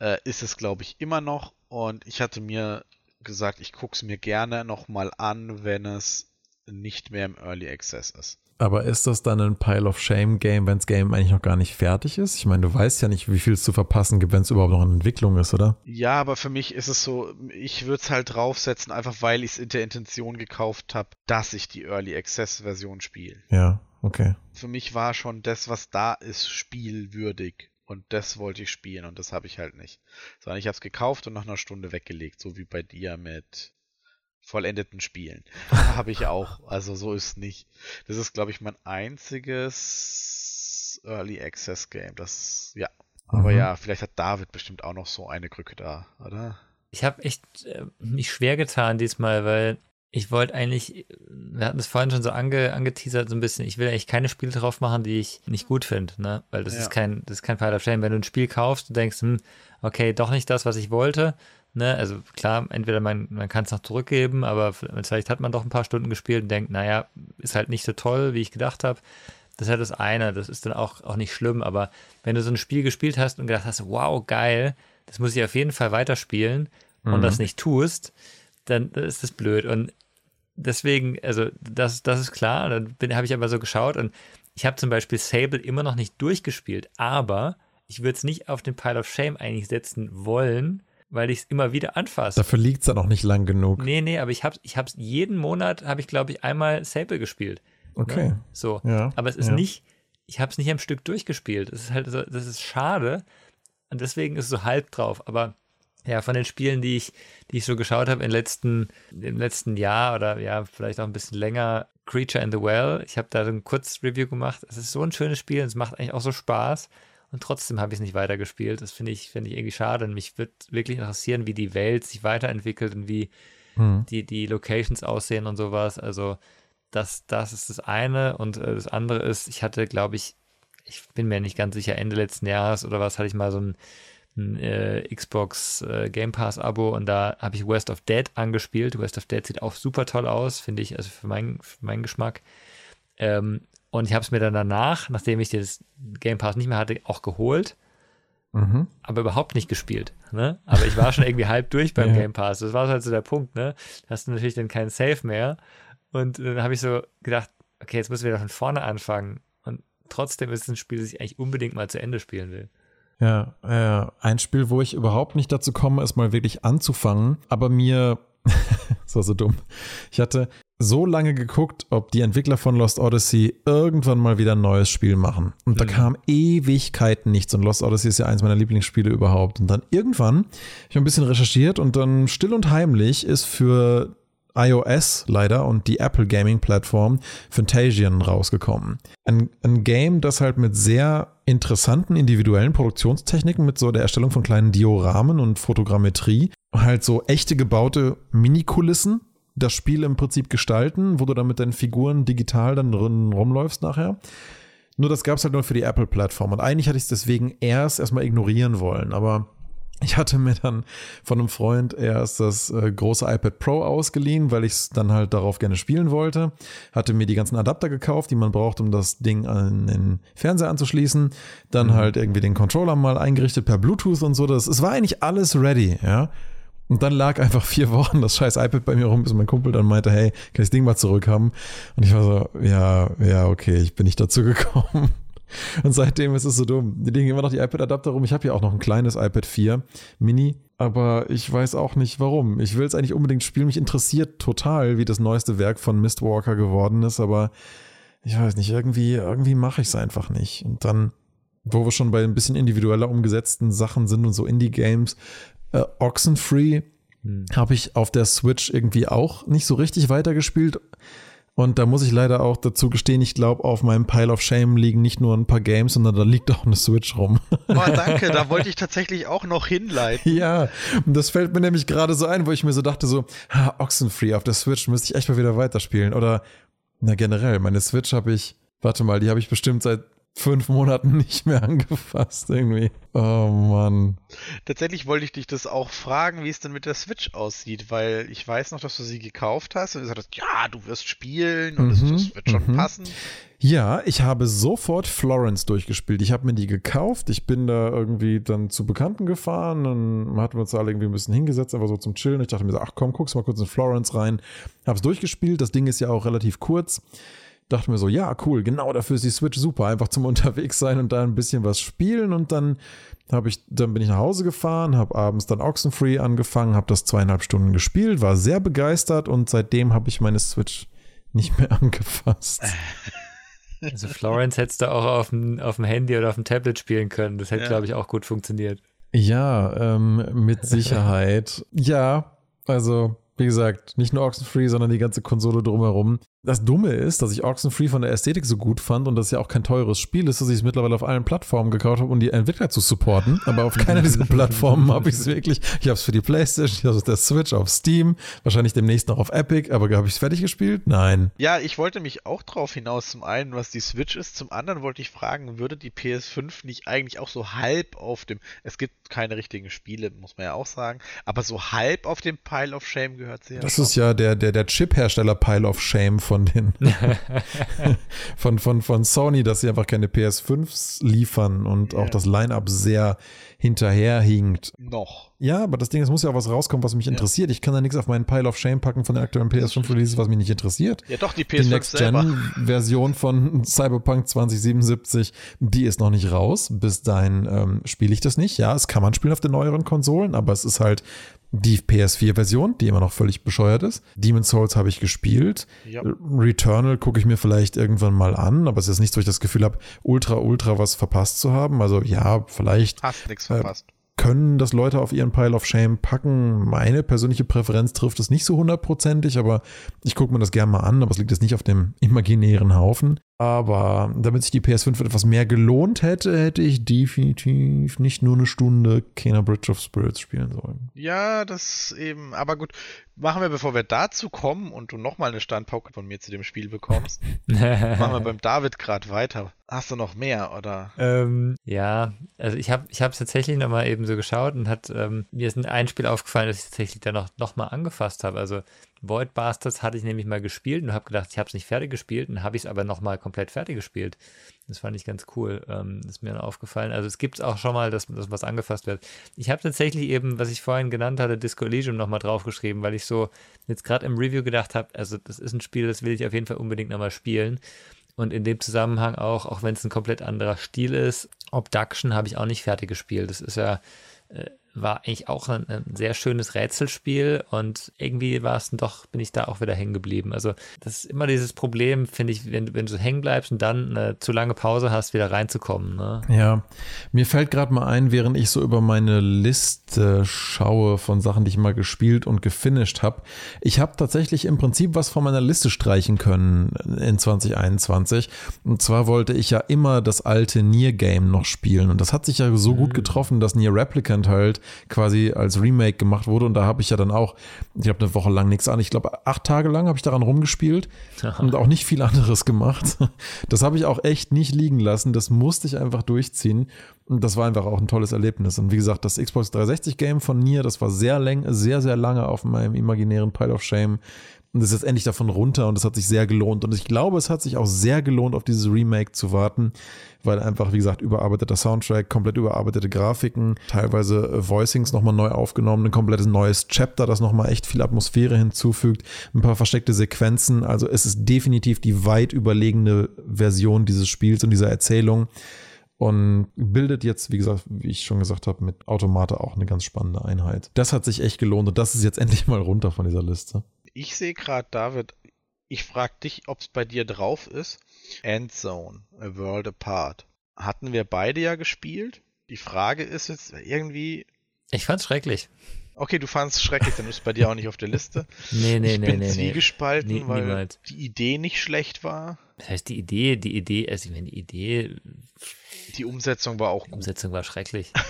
äh, ist es glaube ich immer noch und ich hatte mir gesagt, ich gucke es mir gerne nochmal an, wenn es nicht mehr im Early Access ist. Aber ist das dann ein Pile of Shame Game, wenn das Game eigentlich noch gar nicht fertig ist? Ich meine, du weißt ja nicht, wie viel es zu verpassen gibt, wenn es überhaupt noch in Entwicklung ist, oder? Ja, aber für mich ist es so, ich würde es halt draufsetzen, einfach weil ich es in der Intention gekauft habe, dass ich die Early Access Version spiele. Ja, okay. Für mich war schon das, was da ist, spielwürdig. Und das wollte ich spielen und das habe ich halt nicht. Sondern ich habe es gekauft und nach einer Stunde weggelegt, so wie bei dir mit vollendeten Spielen. (laughs) habe ich auch. Also so ist nicht. Das ist, glaube ich, mein einziges Early Access Game. Das, ja. Aber mhm. ja, vielleicht hat David bestimmt auch noch so eine Krücke da, oder? Ich habe echt äh, mich schwer getan diesmal, weil ich wollte eigentlich, wir hatten es vorhin schon so ange, angeteasert, so ein bisschen, ich will eigentlich keine Spiele drauf machen, die ich nicht gut finde, ne? Weil das ja. ist kein, das ist kein Pile of Shame. Wenn du ein Spiel kaufst, du denkst, hm, okay, doch nicht das, was ich wollte, ne? Also klar, entweder man, man kann es noch zurückgeben, aber vielleicht hat man doch ein paar Stunden gespielt und denkt, naja, ist halt nicht so toll, wie ich gedacht habe. Das ist halt das eine, das ist dann auch, auch nicht schlimm, aber wenn du so ein Spiel gespielt hast und gedacht hast, wow, geil, das muss ich auf jeden Fall weiterspielen mhm. und das nicht tust, dann ist das blöd. Und deswegen, also das, das ist klar. Dann habe ich aber so geschaut und ich habe zum Beispiel Sable immer noch nicht durchgespielt, aber ich würde es nicht auf den Pile of Shame eigentlich setzen wollen, weil ich es immer wieder anfasse. Dafür liegt es ja noch nicht lang genug. Nee, nee, aber ich habe ich hab's jeden Monat, habe ich glaube ich einmal Sable gespielt. Ne? Okay. Ne? So. Ja, aber es ist ja. nicht, ich habe es nicht am Stück durchgespielt. Das ist halt so, das ist schade und deswegen ist es so halb drauf. Aber ja, von den Spielen, die ich, die ich so geschaut habe im letzten, im letzten Jahr oder ja, vielleicht auch ein bisschen länger, Creature in the Well. Ich habe da so ein Kurzreview gemacht. Es ist so ein schönes Spiel, es macht eigentlich auch so Spaß. Und trotzdem habe ich es nicht weitergespielt. Das finde ich, finde ich irgendwie schade. Und mich würde wirklich interessieren, wie die Welt sich weiterentwickelt und wie hm. die, die Locations aussehen und sowas. Also, das, das ist das eine. Und äh, das andere ist, ich hatte, glaube ich, ich bin mir nicht ganz sicher, Ende letzten Jahres oder was, hatte ich mal so ein ein äh, Xbox äh, Game Pass Abo und da habe ich West of Dead angespielt. West of Dead sieht auch super toll aus, finde ich, also für, mein, für meinen Geschmack. Ähm, und ich habe es mir dann danach, nachdem ich das Game Pass nicht mehr hatte, auch geholt. Mhm. Aber überhaupt nicht gespielt. Ne? Aber ich war schon irgendwie (laughs) halb durch beim ja. Game Pass. Das war halt so der Punkt. Ne? Da hast du natürlich dann keinen Save mehr. Und dann habe ich so gedacht, okay, jetzt müssen wir wieder von vorne anfangen. Und trotzdem ist es ein Spiel, das ich eigentlich unbedingt mal zu Ende spielen will. Ja, äh, ein Spiel, wo ich überhaupt nicht dazu komme, es mal wirklich anzufangen, aber mir, (laughs) das war so dumm, ich hatte so lange geguckt, ob die Entwickler von Lost Odyssey irgendwann mal wieder ein neues Spiel machen. Und mhm. da kam Ewigkeiten nichts. Und Lost Odyssey ist ja eins meiner Lieblingsspiele überhaupt. Und dann irgendwann habe ich ein bisschen recherchiert und dann still und heimlich ist für iOS leider und die Apple Gaming Plattform Fantasian rausgekommen. Ein, ein Game, das halt mit sehr interessanten individuellen Produktionstechniken, mit so der Erstellung von kleinen Dioramen und Fotogrammetrie, halt so echte gebaute Mini-Kulissen das Spiel im Prinzip gestalten, wo du dann mit deinen Figuren digital dann drin rumläufst nachher. Nur das gab es halt nur für die Apple-Plattform. Und eigentlich hatte ich es deswegen erst erstmal ignorieren wollen. Aber ich hatte mir dann von einem Freund erst das äh, große iPad Pro ausgeliehen, weil ich es dann halt darauf gerne spielen wollte. Hatte mir die ganzen Adapter gekauft, die man braucht, um das Ding an den Fernseher anzuschließen. Dann mhm. halt irgendwie den Controller mal eingerichtet per Bluetooth und so. Das, es war eigentlich alles ready, ja. Und dann lag einfach vier Wochen das scheiß iPad bei mir rum, bis mein Kumpel dann meinte, hey, kann ich das Ding mal zurückhaben? Und ich war so, ja, ja, okay, ich bin nicht dazu gekommen. (laughs) Und seitdem ist es so dumm. Die liegen immer noch die iPad-Adapter rum. Ich habe ja auch noch ein kleines iPad 4 Mini, aber ich weiß auch nicht warum. Ich will es eigentlich unbedingt spielen. Mich interessiert total, wie das neueste Werk von Mistwalker geworden ist, aber ich weiß nicht, irgendwie, irgendwie mache ich es einfach nicht. Und dann, wo wir schon bei ein bisschen individueller umgesetzten Sachen sind und so Indie-Games, äh, Oxenfree hm. habe ich auf der Switch irgendwie auch nicht so richtig weitergespielt. Und da muss ich leider auch dazu gestehen, ich glaube, auf meinem Pile of Shame liegen nicht nur ein paar Games, sondern da liegt auch eine Switch rum. Oh, (laughs) danke, da wollte ich tatsächlich auch noch hinleiten. Ja, und das fällt mir nämlich gerade so ein, wo ich mir so dachte, so, ha, Oxenfree auf der Switch müsste ich echt mal wieder weiterspielen. Oder, na generell, meine Switch habe ich, warte mal, die habe ich bestimmt seit fünf Monaten (laughs) nicht mehr angefasst irgendwie. Oh Mann. Tatsächlich wollte ich dich das auch fragen, wie es denn mit der Switch aussieht, weil ich weiß noch, dass du sie gekauft hast und gesagt hast, ja, du wirst spielen und mhm, das, wird schon mhm. passen. Ja, ich habe sofort Florence durchgespielt. Ich habe mir die gekauft. Ich bin da irgendwie dann zu Bekannten gefahren. Dann hatten wir uns alle irgendwie ein bisschen hingesetzt, einfach so zum Chillen. Ich dachte mir so, ach komm, guckst mal kurz in Florence rein. Hab's durchgespielt. Das Ding ist ja auch relativ kurz dachte mir so, ja, cool, genau dafür ist die Switch super, einfach zum (laughs) unterwegs sein und da ein bisschen was spielen und dann habe ich, dann bin ich nach Hause gefahren, habe abends dann Oxenfree angefangen, habe das zweieinhalb Stunden gespielt, war sehr begeistert und seitdem habe ich meine Switch nicht mehr (laughs) angefasst. (laughs) Also Florence hättest du auch auf dem, auf dem Handy oder auf dem Tablet spielen können. Das hätte, ja. glaube ich, auch gut funktioniert. Ja, ähm, mit Sicherheit. ja, also wie gesagt, nicht nur Oxenfree, sondern die ganze Konsole drumherum. Das Dumme ist, dass ich Oxenfree von der Ästhetik so gut fand und das ja auch kein teures Spiel ist, dass ich es mittlerweile auf allen Plattformen gekauft habe, um die Entwickler zu supporten. Aber auf (laughs) keiner dieser Plattformen habe ich es wirklich. Ich habe es für die Playstation, ich habe es auf der Switch, auf Steam, wahrscheinlich demnächst noch auf Epic, aber habe ich es fertig gespielt? Nein. Ja, ich wollte mich auch drauf hinaus. Zum einen, was die Switch ist, zum anderen wollte ich fragen, würde die PS5 nicht eigentlich auch so halb auf dem, es gibt keine richtigen Spiele, muss man ja auch sagen, aber so halb auf dem Pile of Shame gehört sie ja. Das ist ja der, der, der Chip-Hersteller Pile of Shame von den (laughs) von, von, von Sony, dass sie einfach keine PS5s liefern und yeah. auch das Line-up sehr hinterherhinkt. Noch. Ja, aber das Ding, es muss ja auch was rauskommen, was mich ja. interessiert. Ich kann da nichts auf meinen Pile of Shame packen von den aktuellen PS5-Releases, was mich nicht interessiert. Ja, doch, die PS5 Die Next-Gen-Version von Cyberpunk 2077, die ist noch nicht raus. Bis dahin ähm, spiele ich das nicht. Ja, es kann man spielen auf den neueren Konsolen, aber es ist halt die PS4-Version, die immer noch völlig bescheuert ist. Demon's Souls habe ich gespielt. Ja. Returnal gucke ich mir vielleicht irgendwann mal an, aber es ist nicht so, dass ich das Gefühl habe, ultra, ultra was verpasst zu haben. Also ja, vielleicht. Hast nichts verpasst. Äh, können das Leute auf ihren Pile of Shame packen. Meine persönliche Präferenz trifft es nicht so hundertprozentig, aber ich gucke mir das gerne mal an, aber es liegt jetzt nicht auf dem imaginären Haufen. Aber damit sich die PS5 etwas mehr gelohnt hätte, hätte ich definitiv nicht nur eine Stunde Kena Bridge of Spirits spielen sollen. Ja, das eben, aber gut, machen wir, bevor wir dazu kommen und du nochmal eine Standpauke von mir zu dem Spiel bekommst, (laughs) machen wir beim David gerade weiter. Hast du noch mehr, oder? Ähm, ja, also ich habe ich es tatsächlich nochmal eben so geschaut und hat ähm, mir ist ein Spiel aufgefallen, das ich tatsächlich dann noch, noch mal angefasst habe. Also Void Bastards hatte ich nämlich mal gespielt und habe gedacht, ich habe es nicht fertig gespielt und habe ich es aber nochmal komplett fertig gespielt. Das fand ich ganz cool. Ähm, ist mir dann aufgefallen. Also es gibt auch schon mal, dass, dass was angefasst wird. Ich habe tatsächlich eben, was ich vorhin genannt hatte, Disco Elysium nochmal draufgeschrieben, weil ich so jetzt gerade im Review gedacht habe, also das ist ein Spiel, das will ich auf jeden Fall unbedingt nochmal spielen. Und in dem Zusammenhang auch, auch wenn es ein komplett anderer Stil ist, Obduction habe ich auch nicht fertig gespielt. Das ist ja äh, war eigentlich auch ein, ein, sehr schönes Rätselspiel und irgendwie war es dann doch, bin ich da auch wieder hängen geblieben. Also das ist immer dieses Problem, finde ich, wenn, wenn du hängen bleibst und dann eine zu lange Pause hast, wieder reinzukommen. Ne? Ja, mir fällt gerade mal ein, während ich so über meine Liste schaue von Sachen, die ich mal gespielt und gefinisht habe. Ich habe tatsächlich im Prinzip was von meiner Liste streichen können in 2021. Und zwar wollte ich ja immer das alte Nier Game noch spielen und das hat sich ja so mhm. gut getroffen, dass Nier Replicant halt quasi als Remake gemacht wurde. Und da habe ich ja dann auch, ich habe eine Woche lang nichts an. Ich glaube, acht Tage lang habe ich daran rumgespielt Aha. und auch nicht viel anderes gemacht. Das habe ich auch echt nicht liegen lassen. Das musste ich einfach durchziehen. Und das war einfach auch ein tolles Erlebnis. Und wie gesagt, das Xbox 360 Game von Nier, das war sehr, lang, sehr, sehr lange auf meinem imaginären Pile of Shame. Und es ist jetzt endlich davon runter und es hat sich sehr gelohnt. Und ich glaube, es hat sich auch sehr gelohnt, auf dieses Remake zu warten, weil einfach, wie gesagt, überarbeiteter Soundtrack, komplett überarbeitete Grafiken, teilweise Voicings nochmal neu aufgenommen, ein komplettes neues Chapter, das nochmal echt viel Atmosphäre hinzufügt, ein paar versteckte Sequenzen. Also es ist definitiv die weit überlegene Version dieses Spiels und dieser Erzählung und bildet jetzt, wie gesagt, wie ich schon gesagt habe, mit Automate auch eine ganz spannende Einheit. Das hat sich echt gelohnt und das ist jetzt (laughs) endlich mal runter von dieser Liste. Ich sehe gerade, David, ich frage dich, ob es bei dir drauf ist. Endzone, A World Apart. Hatten wir beide ja gespielt. Die Frage ist jetzt irgendwie. Ich fand's schrecklich. Okay, du fandest es schrecklich, dann ist es bei dir auch nicht auf der Liste. (laughs) Nee, nee, ich nee, bin nee. zwiegespalten, nee. weil niemals. die Idee nicht schlecht war. Das heißt, die Idee, die Idee, also ich meine, die Idee, Die Umsetzung war auch die gut. Umsetzung war schrecklich. (laughs)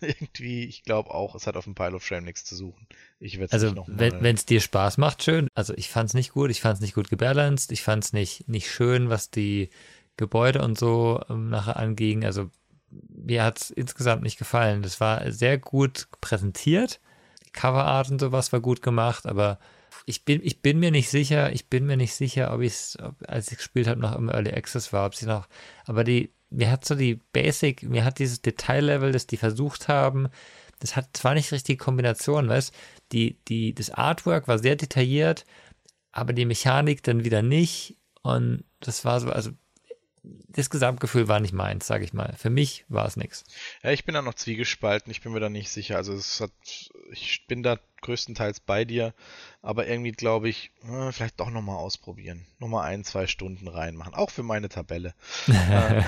(laughs) Irgendwie, ich glaube auch, es hat auf dem Pile of Shame nichts zu suchen. Ich werde es Also, wenn es dir Spaß macht, schön. Also, ich fand's nicht gut, ich fand's nicht gut gebalanced, ich fand's nicht, nicht schön, was die Gebäude und so ähm, nachher anging. Also, mir hat's insgesamt nicht gefallen. Das war sehr gut präsentiert. Die Coverart und sowas war gut gemacht, aber ich bin, ich bin mir nicht sicher, ich bin mir nicht sicher, ob ich es, als ich gespielt habe, noch im Early Access war, ob sie noch, aber die, mir hat so die Basic, mir hat dieses Detaillevel, das die versucht haben, das hat zwar nicht richtig Kombination, weißt die, die, das Artwork war sehr detailliert, aber die Mechanik dann wieder nicht und das war so, also das Gesamtgefühl war nicht meins, sage ich mal. Für mich war es nichts. Ja, ich bin da noch zwiegespalten, ich bin mir da nicht sicher. Also es hat, ich bin da größtenteils bei dir, aber irgendwie glaube ich, äh, vielleicht doch nochmal ausprobieren. Nochmal ein, zwei Stunden reinmachen. Auch für meine Tabelle. (laughs) äh,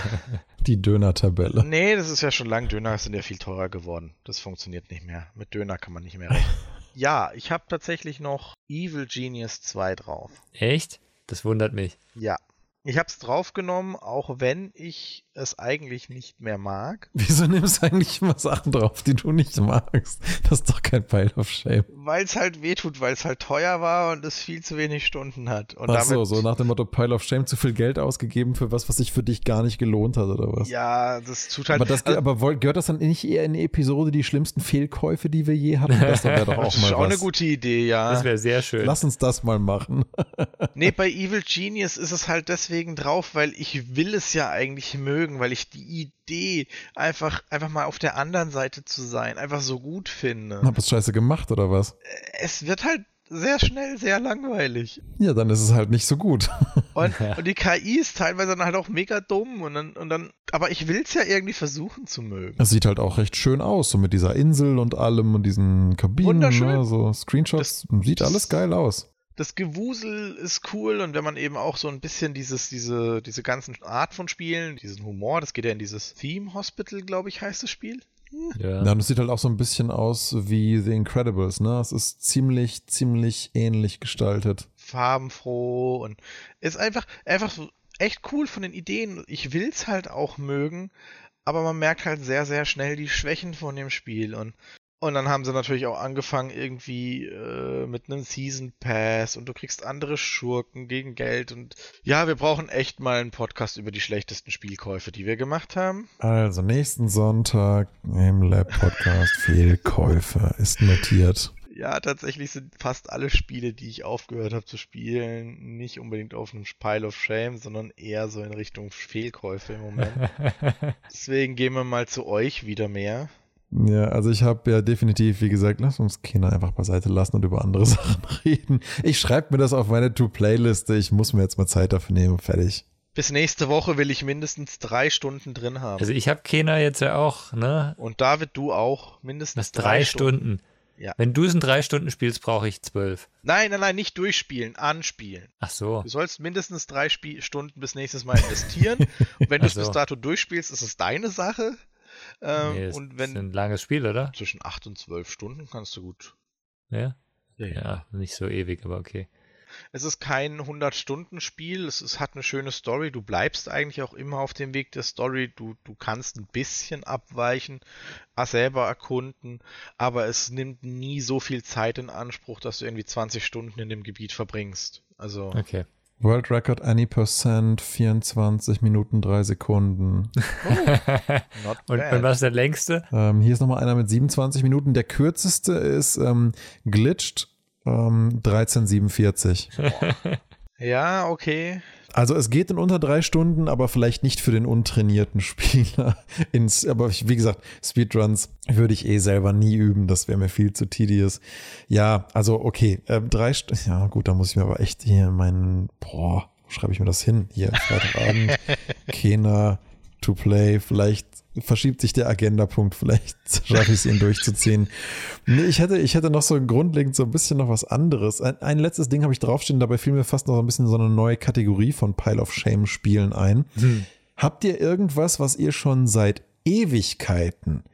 Die Döner-Tabelle. nee, das ist ja schon lang. Döner sind ja viel teurer geworden. Das funktioniert nicht mehr. Mit Döner kann man nicht mehr rechnen. (laughs) ja, ich habe tatsächlich noch Evil Genius 2 drauf. Echt? Das wundert mich. Ja. Ich habe es draufgenommen, auch wenn ich es eigentlich nicht mehr mag. (laughs) Wieso nimmst du eigentlich immer Sachen drauf, die du nicht magst? Das ist doch kein Pile of Shame. Weil es halt wehtut, weil es halt teuer war und es viel zu wenig Stunden hat. Und Ach so, damit, so nach dem Motto Pile of Shame zu viel Geld ausgegeben für was, was sich für dich gar nicht gelohnt hat, oder was? Ja, das tut halt. Aber, das, also, aber gehört das dann nicht eher in die Episode die schlimmsten Fehlkäufe, die wir je hatten? Das wäre doch (laughs) auch das ist mal auch was. eine gute Idee, ja. Das wäre sehr schön. Lass uns das mal machen. Nee, bei Evil Genius ist es halt deswegen drauf, weil ich will es ja eigentlich mögen, weil ich die Idee, einfach, einfach mal auf der anderen Seite zu sein, einfach so gut finde. Hab das scheiße gemacht, oder was? Es wird halt sehr schnell sehr langweilig. Ja, dann ist es halt nicht so gut. (laughs) Und, und die KI ist teilweise dann halt auch mega dumm und dann, und dann, aber ich will es ja irgendwie versuchen zu mögen. Es sieht halt auch recht schön aus, so mit dieser Insel und allem und diesen Kabinen, Wunderschön. ne, so Screenshots. sieht das- alles geil aus. Das Gewusel ist cool und wenn man eben auch so ein bisschen dieses, diese, diese ganzen Art von Spielen, diesen Humor, das geht ja in dieses Theme Hospital, glaube ich, heißt das Spiel. Ja. Ja, und es sieht halt auch so ein bisschen aus wie The Incredibles, ne? Es ist ziemlich, ziemlich ähnlich gestaltet. Farbenfroh und ist einfach, einfach so echt cool von den Ideen. Ich will's halt auch mögen, aber man merkt halt sehr, sehr schnell die Schwächen von dem Spiel und und dann haben sie natürlich auch angefangen irgendwie äh, mit einem Season Pass und du kriegst andere Schurken gegen Geld und ja, wir brauchen echt mal einen Podcast über die schlechtesten Spielkäufe, die wir gemacht haben. Also nächsten Sonntag im Lab-Podcast Fehlkäufe ist notiert. Ja, tatsächlich sind fast alle Spiele, die ich aufgehört habe zu spielen, nicht unbedingt auf einem Pile of Shame, sondern eher so in Richtung Fehlkäufe im Moment. (laughs) Deswegen gehen wir mal zu euch wieder mehr. Ja, also ich habe ja definitiv, wie gesagt, lass uns Kinder einfach beiseite lassen und über andere (laughs) Sachen reden. Ich schreibe mir das auf meine To-Play-Liste. Ich muss mir jetzt mal Zeit dafür nehmen. Fertig. Bis nächste Woche will ich mindestens drei Stunden drin haben. Also ich habe Kena jetzt ja auch, ne? Und David, du auch. Mindestens Das drei Stunden. Ja. Wenn du es in drei Stunden spielst, brauche ich zwölf. Nein, nein, nein, nicht durchspielen, anspielen. Ach so. Du sollst mindestens drei Spie Stunden bis nächstes Mal investieren. (laughs) und wenn du es so. bis dato durchspielst, ist es deine Sache. Ähm, Nee, und ist wenn ein langes Spiel, oder? zwischen acht und zwölf Stunden kannst du gut. Ja? Ja, Ja, nicht so ewig, aber okay. Es ist kein 100-Stunden-Spiel, es, es hat eine schöne Story, du bleibst eigentlich auch immer auf dem Weg der Story, du, du kannst ein bisschen abweichen, äh, selber erkunden, aber es nimmt nie so viel Zeit in Anspruch, dass du irgendwie 20 Stunden in dem Gebiet verbringst. Also, Okay. World Record any percent 24 Minuten 3 Sekunden. (laughs) Not Und, und was ist der längste? ähm, hier ist nochmal einer mit 27 Minuten. Der kürzeste ist ähm, glitched ähm, 1347. ja, okay. Also es geht in unter drei Stunden, aber vielleicht nicht für den untrainierten (laughs) Spieler. Ins, aber ich- wie gesagt, Speedruns würde ich eh selber nie üben. Das wäre mir viel zu tedious. Ja, also okay, äh, drei Stunden. Ja gut, da muss ich mir aber echt hier meinen, boah, wo schreibe ich mir das hin? Hier, Freitagabend, (laughs) Kena, to play, vielleicht verschiebt sich der Agendapunkt, vielleicht schaffe ich es ihn durchzuziehen. Nee, ich hätte, ich hätte noch so grundlegend so ein bisschen noch was anderes. Ein, ein letztes Ding habe ich draufstehen, dabei fiel mir fast noch so ein bisschen so eine neue Kategorie von Pile of Shame Spielen ein. Habt ihr irgendwas, was ihr schon seit Ewigkeiten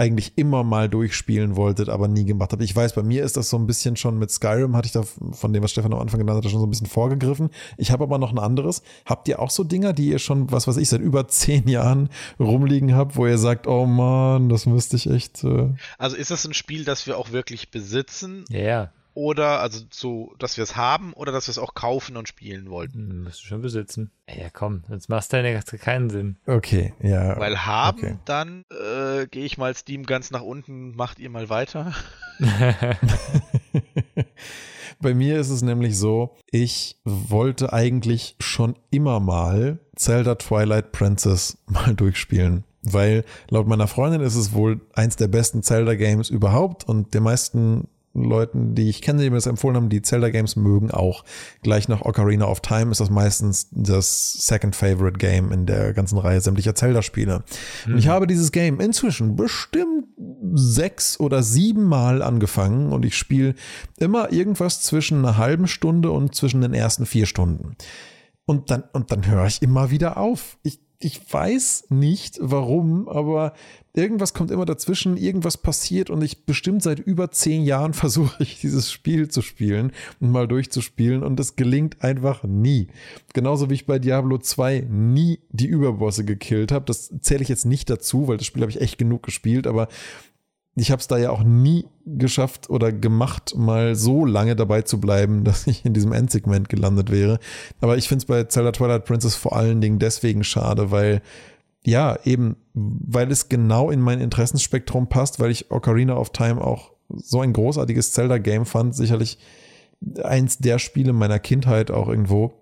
eigentlich immer mal durchspielen wolltet, aber nie gemacht habt? Ich weiß, bei mir ist das so ein bisschen schon mit Skyrim, hatte ich da von dem, was Stefan am Anfang genannt hatte, schon so ein bisschen vorgegriffen. Ich habe aber noch ein anderes. Habt ihr auch so Dinger, die ihr schon, was weiß ich, seit über zehn Jahren rumliegen habt, wo ihr sagt, oh man, das müsste ich echt. Äh Also ist das ein Spiel, das wir auch wirklich besitzen Ja, ja. Oder also so, dass wir es haben oder dass wir es auch kaufen und spielen wollten? Hm, Musst du schon besitzen. Ja, komm, sonst machst du ja keinen Sinn. okay, ja. Weil haben, okay. dann äh, gehe ich mal Steam ganz nach unten, macht ihr mal weiter. (laughs) Bei mir ist es nämlich so, ich wollte eigentlich schon immer mal Zelda Twilight Princess (laughs) mal durchspielen. Weil laut meiner Freundin ist es wohl eins der besten Zelda-Games überhaupt und der meisten Leuten, die ich kenne, die mir das empfohlen haben, die Zelda-Games mögen auch. Gleich nach Ocarina of Time ist das meistens das Second Favorite Game in der ganzen Reihe sämtlicher Zelda-Spiele. Und ich habe dieses Game inzwischen bestimmt sechs oder sieben Mal angefangen und ich spiele immer irgendwas zwischen einer halben Stunde und zwischen den ersten vier Stunden. Und dann, und dann höre ich immer wieder auf. Ich, ich weiß nicht warum, aber irgendwas kommt immer dazwischen, irgendwas passiert und ich bestimmt seit über zehn Jahren (laughs) versuche ich dieses Spiel zu spielen und mal durchzuspielen und es gelingt einfach nie. Genauso wie ich bei Diablo 2 nie die Überbosse gekillt habe. Das zähle ich jetzt nicht dazu, weil das Spiel habe ich echt genug gespielt, aber ich habe es da ja auch nie geschafft oder gemacht, mal so lange dabei zu bleiben, (laughs) dass ich in diesem Endsegment gelandet wäre. Aber ich finde es bei Zelda Twilight Princess vor allen Dingen deswegen schade, weil ja, eben, weil es genau in mein Interessenspektrum passt, weil ich Ocarina of Time auch so ein großartiges Zelda-Game fand, sicherlich eins der Spiele meiner Kindheit auch irgendwo.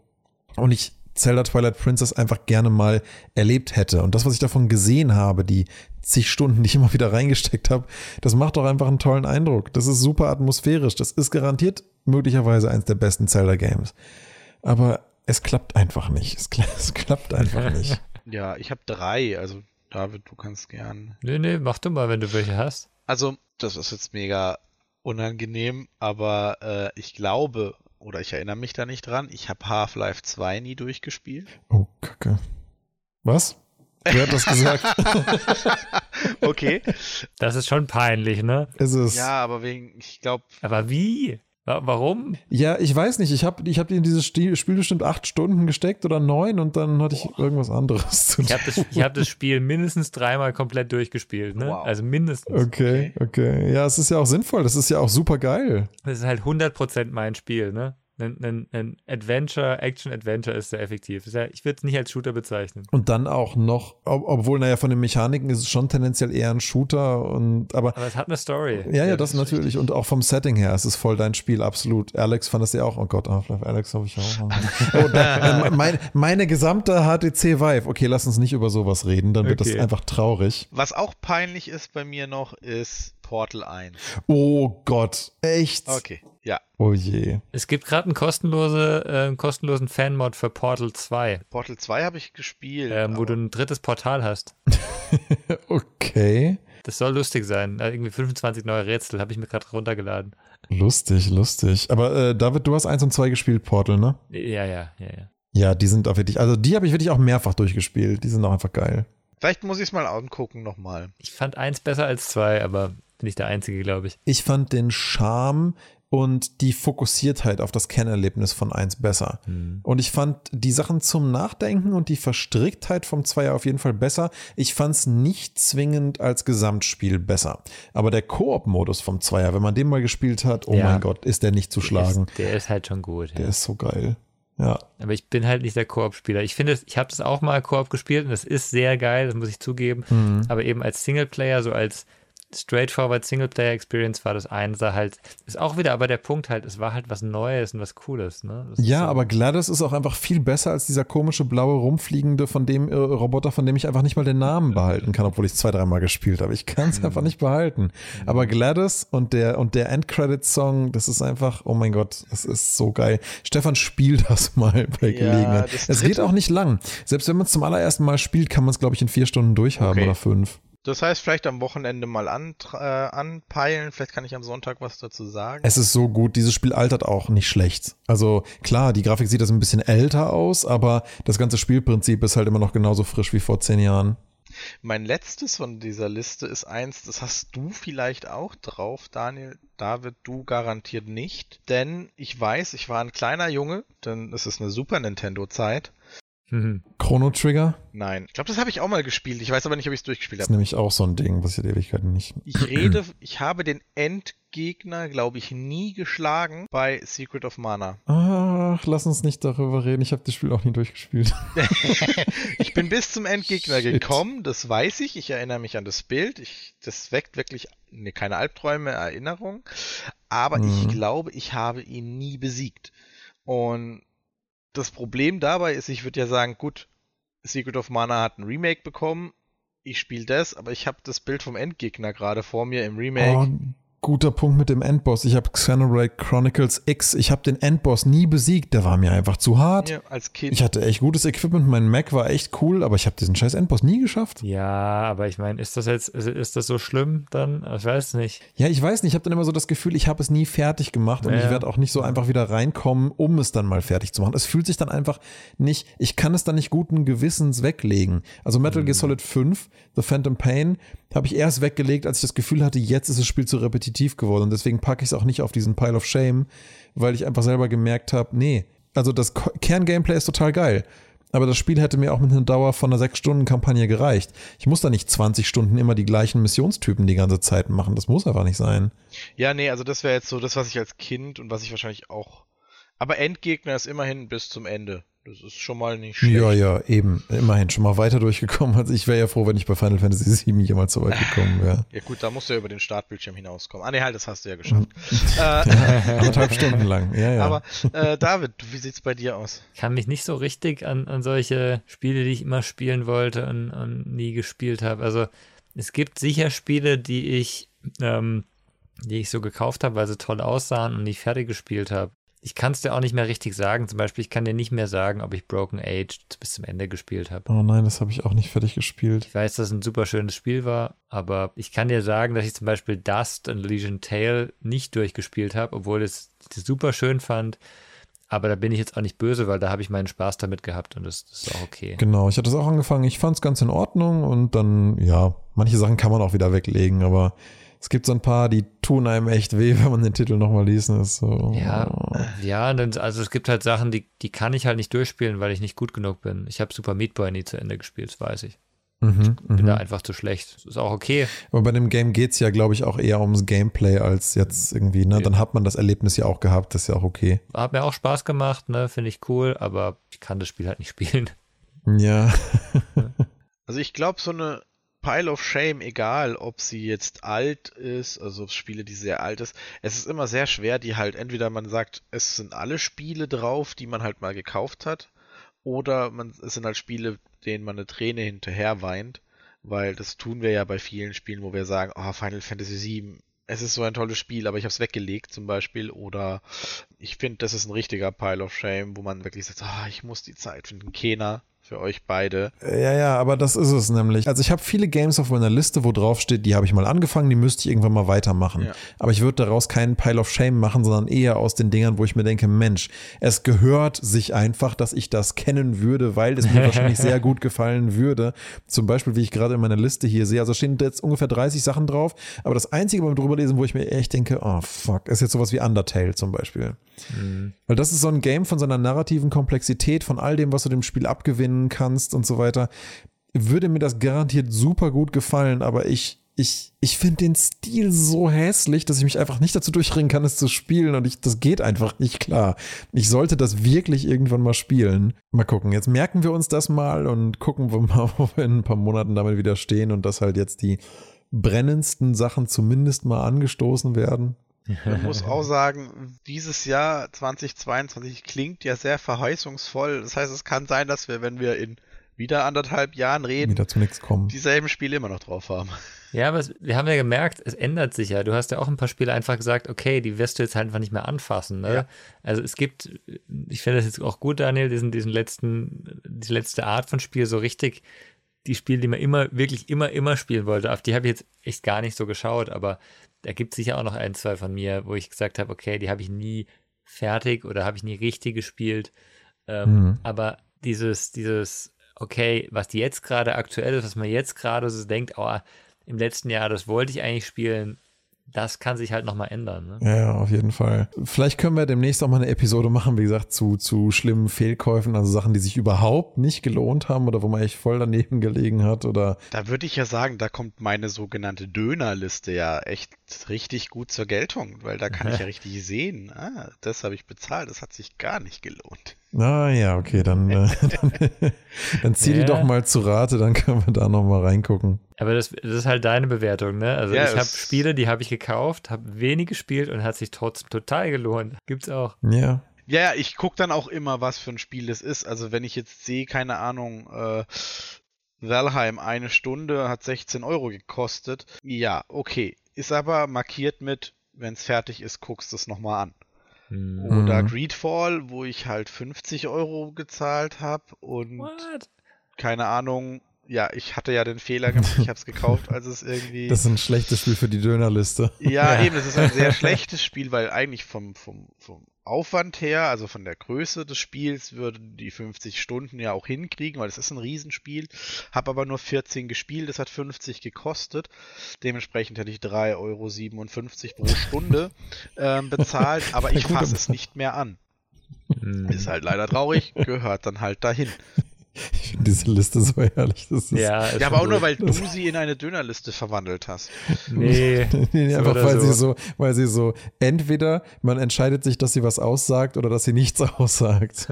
Und ich Zelda Twilight Princess einfach gerne mal erlebt hätte. Und das, was ich davon gesehen habe, die zig Stunden, die ich immer wieder reingesteckt habe, das macht doch einfach einen tollen Eindruck. Das ist super atmosphärisch. Das ist garantiert möglicherweise eins der besten Zelda-Games. Aber es klappt einfach nicht. Es, kla (laughs) es klappt einfach nicht. (laughs) Ja, ich habe drei, also David, du kannst gern. Nee, nee, mach du mal, wenn du welche hast. Also, das ist jetzt mega unangenehm, aber äh, ich glaube, oder ich erinnere mich da nicht dran, ich habe Half-Life 2 nie durchgespielt. Oh, Kacke. Was? Wer hat das gesagt? (laughs) okay. Das ist schon peinlich, ne? ist es. Ja, aber wegen, ich glaube, Aber wie? Wa- Warum? Ja, ich weiß nicht. Ich habe ich hab in dieses Spiel bestimmt acht Stunden gesteckt oder neun und dann hatte ich irgendwas anderes zu Ich habe das, ich hab das Spiel mindestens dreimal komplett durchgespielt, ne? Wow. Also mindestens. Okay, okay. Ja, es ist ja auch sinnvoll. Das ist ja auch super geil. Das ist halt 100% mein Spiel, ne? Ein, ein, ein Adventure, Action-Adventure ist sehr effektiv. Ist ja, ich würde es nicht als Shooter bezeichnen. Und dann auch noch, ob, obwohl, naja, von den Mechaniken ist es schon tendenziell eher ein Shooter und aber. Aber es hat eine Story. Ja, ja, das das, ist natürlich. richtig. Und auch vom Setting her, es ist voll dein Spiel, absolut. Alex fand das ja auch, oh Gott, Half-Life Alex habe ich auch. (laughs) oh, da, äh, mein, meine gesamte HTC Vive. Okay, lass uns nicht über sowas reden, dann wird Okay. das einfach traurig. was auch peinlich ist bei mir noch, ist Portal 1. Oh Gott, echt? Okay, ja. Oh je. Es gibt gerade einen, kostenlose, äh, einen kostenlosen Fan-Mod für Portal 2, Portal 2 habe ich gespielt. ähm, wo du ein drittes Portal hast. (laughs) Okay. Das soll lustig sein. Äh, irgendwie 25 neue Rätsel habe ich mir gerade runtergeladen. Lustig, lustig. Aber äh, David, du hast eins und zwei gespielt, Portal, ne? Ja, ja, ja, ja. Ja, die sind auch wirklich, also die habe ich wirklich auch mehrfach durchgespielt. Die sind auch einfach geil. Vielleicht muss ich es mal angucken nochmal. Ich fand eins besser als zwei, aber bin ich der Einzige, glaube ich. Ich fand den Charme und die Fokussiertheit auf das Kennerlebnis von 1 besser. Und ich fand die Sachen zum Nachdenken und die Verstricktheit vom Zweier auf jeden Fall besser. Ich fand es nicht zwingend als Gesamtspiel besser. Aber der Koop-Modus vom Zweier, wenn man den mal gespielt hat, oh Ja. mein Gott, ist der nicht zu Der schlagen. ist, der ist halt schon gut. Der Ja. ist so geil. Ja. Aber ich bin halt nicht der Koop-Spieler. Ich finde, ich habe das auch mal Koop gespielt und das ist sehr geil, das muss ich zugeben. Mhm. Aber eben als Singleplayer, so als straightforward Singleplayer Experience war das Einser halt, ist auch wieder aber der Punkt halt, es war halt was Neues und was Cooles, ne? Das Ja, so- aber GLaDOS ist auch einfach viel besser als dieser komische blaue rumfliegende von dem äh, Roboter, von dem ich einfach nicht mal den Namen behalten kann, obwohl ich es zwei, dreimal gespielt habe. Ich kann es einfach nicht behalten. Aber GLaDOS und der und der Endcredit-Song, das ist einfach, oh mein Gott, das ist so geil. Stefan, spiel das mal bei Ja, Gelegenheit. Es geht auch nicht lang. Selbst wenn man es zum allerersten Mal spielt, kann man es, glaube ich, in vier Stunden durchhaben Okay. oder fünf. Das heißt, vielleicht am Wochenende mal an, äh, anpeilen. Vielleicht kann ich am Sonntag was dazu sagen. Es ist so gut, dieses Spiel altert auch nicht schlecht. Also klar, die Grafik sieht das ein bisschen älter aus, aber das ganze Spielprinzip ist halt immer noch genauso frisch wie vor zehn Jahren. Mein letztes von dieser Liste ist eins, das hast du vielleicht auch drauf, Daniel. David, du garantiert nicht. Denn ich weiß, ich war ein kleiner Junge, denn es ist eine Super Nintendo-Zeit. Mhm. Chrono Trigger Nein, ich glaube, das habe ich auch mal gespielt. Ich weiß aber nicht, ob ich es durchgespielt ist habe. nämlich auch so ein Ding, was ich die Ewigkeiten nicht. Ich rede, ich habe den Endgegner, glaube ich, nie geschlagen bei Secret of Mana. Ach, lass uns nicht darüber reden. Ich habe das Spiel auch nie durchgespielt. (laughs) ich bin bis zum Endgegner Shit. gekommen, das weiß ich. Ich erinnere mich an das Bild. Ich, das weckt wirklich ne, keine Albträume, Erinnerung. Aber ich Mhm. glaube, ich habe ihn nie besiegt. Und das Problem dabei ist, ich würde ja sagen, gut, Secret of Mana hat ein Remake bekommen. Ich spiele das, aber ich habe das Bild vom Endgegner gerade vor mir im Remake. Oh, guter Punkt mit dem Endboss. Ich habe Xenoblade Chronicles X. Ich habe den Endboss nie besiegt. Der war mir einfach zu hart. Ja, als Kind. Ich hatte echt gutes Equipment. Mein Mac war echt cool, aber ich habe diesen scheiß Endboss nie geschafft. Ja, aber ich meine, ist das jetzt, ist, das so schlimm dann? Ich weiß nicht. Ja, ich weiß nicht. Ich habe dann immer so das Gefühl, ich habe es nie fertig gemacht und Ja, ich werde auch nicht so einfach wieder reinkommen, um es dann mal fertig zu machen. Es fühlt sich dann einfach nicht, ich kann es dann nicht guten Gewissens weglegen. Also Metal Mhm. Gear Solid 5, The Phantom Pain, habe ich erst weggelegt, als ich das Gefühl hatte, jetzt ist das Spiel zu repetitiv geworden. Und deswegen packe ich es auch nicht auf diesen Pile of Shame, weil ich einfach selber gemerkt habe, nee, also das Kerngameplay ist total geil. Aber das Spiel hätte mir auch mit einer Dauer von einer 6-Stunden-Kampagne gereicht. Ich muss da nicht 20 Stunden immer die gleichen Missionstypen die ganze Zeit machen. Das muss einfach nicht sein. Ja, nee, also das wäre jetzt so das, was ich als Kind und was ich wahrscheinlich auch. Aber Endgegner ist immerhin bis zum Ende. Das ist schon mal nicht schlecht. Ja, ja, eben. Immerhin schon mal weiter durchgekommen. Also ich wäre ja froh, wenn ich bei Final Fantasy VII jemals so weit (laughs) gekommen wäre. Ja gut, da musst du ja über den Startbildschirm hinauskommen. Ah nee, halt, das hast du ja geschafft. (laughs) äh, Anderthalb Stunden lang. Ja, ja. Aber äh, David, wie sieht's bei dir aus? Ich kann mich nicht so richtig an, an solche Spiele, die ich immer spielen wollte und, und nie gespielt habe. Also es gibt sicher Spiele, die ich, ähm, die ich so gekauft habe, weil sie toll aussahen und nicht fertig gespielt habe. Ich kann es dir auch nicht mehr richtig sagen. Zum Beispiel, ich kann dir nicht mehr sagen, ob ich Broken Age bis zum Ende gespielt habe. oh nein, das habe ich auch nicht fertig gespielt. Ich weiß, dass es ein super schönes Spiel war, aber ich kann dir sagen, dass ich zum Beispiel Dust und Legion Tale nicht durchgespielt habe, obwohl ich es super schön fand. Aber da bin ich jetzt auch nicht böse, weil da habe ich meinen Spaß damit gehabt und das, das ist auch okay. Genau, ich hatte es auch angefangen. Ich fand es ganz in Ordnung und dann, ja, manche Sachen kann man auch wieder weglegen, aber es gibt so ein paar, die tun einem echt weh, (laughs) wenn man den Titel nochmal liest. Das ist so, Ja, ja, also es gibt halt Sachen, die, die kann ich halt nicht durchspielen, weil ich nicht gut genug bin. Ich habe Super Meat Boy nie zu Ende gespielt, das weiß ich. Mhm, Bin mhm. da einfach zu schlecht. Das ist auch okay. Aber bei dem Game geht es ja, glaube ich, auch eher ums Gameplay als jetzt irgendwie, ne? Dann hat man das Erlebnis ja auch gehabt, das ist ja auch okay. Hat mir auch Spaß gemacht, ne, finde ich cool, aber ich kann das Spiel halt nicht (laughs) spielen. Ja. (laughs) Also ich glaube, so eine Pile of Shame, egal ob sie jetzt alt ist, also Spiele, die sehr alt ist, es ist immer sehr schwer, die halt entweder man sagt, es sind alle Spiele drauf, die man halt mal gekauft hat, oder man, es sind halt Spiele, denen man eine Träne hinterher weint, weil das tun wir ja bei vielen Spielen, wo wir sagen, oh, Final Fantasy VII, es ist so ein tolles Spiel, aber ich habe es weggelegt zum Beispiel, oder ich finde, das ist ein richtiger Pile of Shame, wo man wirklich sagt, ah, ich muss die Zeit finden. Kena, für euch beide. Ja, ja, aber das ist es nämlich. Also ich habe viele Games auf meiner Liste, wo drauf steht, die habe ich mal angefangen, die müsste ich irgendwann mal weitermachen. Ja. Aber ich würde daraus keinen Pile of Shame machen, sondern eher aus den Dingern, wo ich mir denke, Mensch, es gehört sich einfach, dass ich das kennen würde, weil es mir (laughs) wahrscheinlich sehr gut gefallen würde. Zum Beispiel, wie ich gerade in meiner Liste hier sehe, also stehen jetzt ungefähr 30 Sachen drauf, aber das einzige beim drüberlesen, wo ich mir echt denke, oh fuck, ist jetzt sowas wie Undertale zum Beispiel. Weil das ist so ein Game von seiner narrativen Komplexität, von all dem, was du dem Spiel abgewinnen kannst und so weiter. Würde mir das garantiert super gut gefallen, aber ich, ich, ich finde den Stil so hässlich, dass ich mich einfach nicht dazu durchringen kann, es zu spielen und ich, das geht einfach nicht klar. Ich sollte das wirklich irgendwann mal spielen. Mal gucken. Jetzt merken wir uns das mal und gucken wir (laughs) mal, wo wir in ein paar Monaten damit wieder stehen und dass halt jetzt die brennendsten Sachen zumindest mal angestoßen werden. Man muss auch sagen, dieses Jahr 2022 klingt ja sehr verheißungsvoll. Das heißt, es kann sein, dass wir, wenn wir in wieder anderthalb Jahren reden, wieder zu nichts kommen. Dieselben Spiele immer noch drauf haben. Ja, aber es, wir haben ja gemerkt, es ändert sich ja. Du hast ja auch ein paar Spiele einfach gesagt, okay, die wirst du jetzt halt einfach nicht mehr anfassen. Ne? Ja. Also es gibt, ich finde das jetzt auch gut, Daniel, diesen, diesen letzten, die letzte Art von Spiel so richtig, die Spiele, die man immer, wirklich immer, immer spielen wollte, auf die habe ich jetzt echt gar nicht so geschaut, aber gibt es sicher auch noch ein, zwei von mir, wo ich gesagt habe, okay, die habe ich nie fertig oder habe ich nie richtig gespielt. Ähm, mhm. Aber dieses, dieses, okay, was jetzt gerade aktuell ist, was man jetzt gerade so denkt, oh, im letzten Jahr, das wollte ich eigentlich spielen, das kann sich halt nochmal ändern. Ne? Ja, auf jeden Fall. Vielleicht können wir demnächst auch mal eine Episode machen, wie gesagt, zu, zu schlimmen Fehlkäufen, also Sachen, die sich überhaupt nicht gelohnt haben oder wo man echt voll daneben gelegen hat oder. Da würde ich ja sagen, da kommt meine sogenannte Dönerliste ja echt richtig gut zur Geltung, weil da kann ich ja richtig sehen, ah, das habe ich bezahlt, das hat sich gar nicht gelohnt. Ah ja, okay, dann, äh, (laughs) (laughs) dann, dann zieh ja. die doch mal zu Rate, dann können wir da nochmal reingucken. Aber das, das, ist halt deine Bewertung, ne? Also ja, ich habe Spiele, die habe ich gekauft, habe wenig gespielt und hat sich trotzdem total gelohnt. Gibt's auch. Ja. Ja, ich gucke dann auch immer, was für ein Spiel es ist. Also wenn ich jetzt sehe, keine Ahnung, äh, Valheim eine Stunde hat 16 Euro gekostet. Ja, okay. Ist aber markiert mit, wenn es fertig ist, guckst du es nochmal an. Mhm. Oder Greedfall, wo ich halt 50 Euro gezahlt habe und What? keine Ahnung, ja, ich hatte ja den Fehler gemacht, ich habe es gekauft, als es irgendwie. Das ist ein schlechtes Spiel für die Dönerliste. Ja, ja. eben, es ist ein sehr schlechtes Spiel, weil eigentlich vom, vom, vom Aufwand her, also von der Größe des Spiels, würden die 50 Stunden ja auch hinkriegen, weil es ist ein Riesenspiel. Hab aber nur 14 gespielt, es hat 50 gekostet. Dementsprechend hätte ich 3,57 Euro pro Stunde (laughs) ähm, bezahlt, aber ich fasse es nicht mehr an. Hm. Ist halt leider traurig, gehört dann halt dahin. Ich finde diese Liste so herrlich. Das ist ja, ja aber auch nur, weil du (laughs) sie in eine Dönerliste verwandelt hast. Nee. (laughs) nee einfach weil so. sie so, weil sie so, entweder man entscheidet sich, dass sie was aussagt oder dass sie nichts (laughs) aussagt.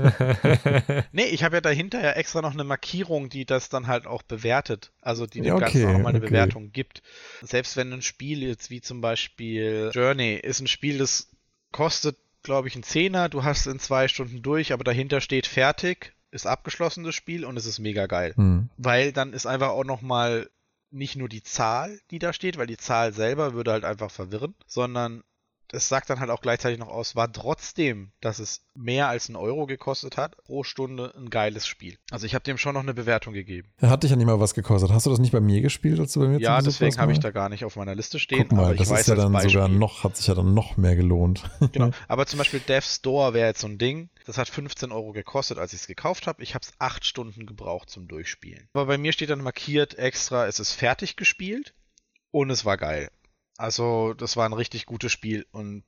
nee, ich habe ja dahinter ja extra noch eine Markierung, die das dann halt auch bewertet. Also die dem ja, okay, Ganzen auch mal eine okay. Bewertung gibt. Selbst wenn ein Spiel jetzt wie zum Beispiel Journey ist ein Spiel, das kostet glaube ich, ein Zehner, du hast in zwei Stunden durch, aber dahinter steht fertig ist abgeschlossen, das Spiel, und es ist mega geil. Mhm. Weil dann ist einfach auch nochmal nicht nur die Zahl, die da steht, weil die Zahl selber würde halt einfach verwirren, sondern es sagt dann halt auch gleichzeitig noch aus, war trotzdem, dass es mehr als einen Euro gekostet hat, pro Stunde ein geiles Spiel. Also ich habe dem schon noch eine Bewertung gegeben. Hat dich ja nicht mal was gekostet. Hast du das nicht bei mir gespielt, als du bei mir Ja, deswegen habe ich da gar nicht auf meiner Liste stehen. Guck mal, das ist ja dann Beispiel. sogar noch, hat sich ja dann noch mehr gelohnt. (laughs) Genau. Aber zum Beispiel Death Store wäre jetzt so ein Ding. Das hat 15 Euro gekostet, als ich es gekauft habe. Ich habe es acht Stunden gebraucht zum Durchspielen. Aber bei mir steht dann markiert extra, es ist fertig gespielt und es war geil. Also, das war ein richtig gutes Spiel und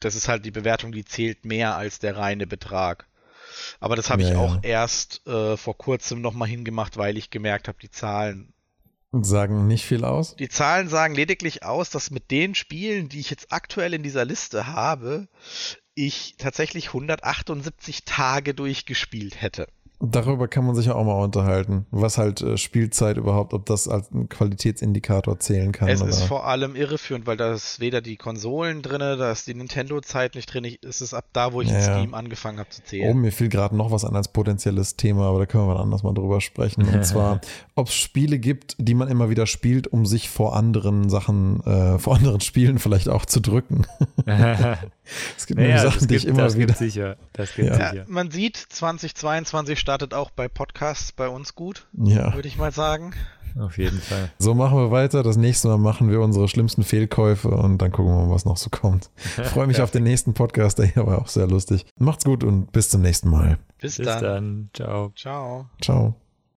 das ist halt die Bewertung, die zählt mehr als der reine Betrag. Aber das habe ja, ich auch ja. erst äh, vor kurzem nochmal hingemacht, weil ich gemerkt habe, die Zahlen sagen nicht viel aus. Die Zahlen sagen lediglich aus, dass mit den Spielen, die ich jetzt aktuell in dieser Liste habe, ich tatsächlich 178 Tage durchgespielt hätte. Darüber kann man sich ja auch mal unterhalten, was halt äh, Spielzeit überhaupt, ob das als ein Qualitätsindikator zählen kann. Es oder? ist vor allem irreführend, weil da ist weder die Konsolen drin, da ist die Nintendo-Zeit nicht drin. Es ist ab da, wo ich ja, Steam angefangen habe zu zählen. Oh, mir fiel gerade noch was an als potenzielles Thema, aber da können wir anders mal drüber sprechen. Und (laughs) zwar, ob es Spiele gibt, die man immer wieder spielt, um sich vor anderen Sachen, äh, vor anderen Spielen vielleicht auch zu drücken. (laughs) es gibt naja, Sachen, die ich immer das wieder. Gibt sicher. Das gibt ja. sicher. Man sieht, 2022 startet auch bei Podcasts bei uns gut. Ja. Würde ich mal sagen. Auf jeden Fall. So machen wir weiter. Das nächste Mal machen wir unsere schlimmsten Fehlkäufe und dann gucken wir mal, was noch so kommt. Ich freue mich (laughs) auf den nächsten Podcast, der hier war auch sehr lustig. Macht's gut und bis zum nächsten Mal. Bis, bis dann. dann. Ciao. Ciao. Ciao.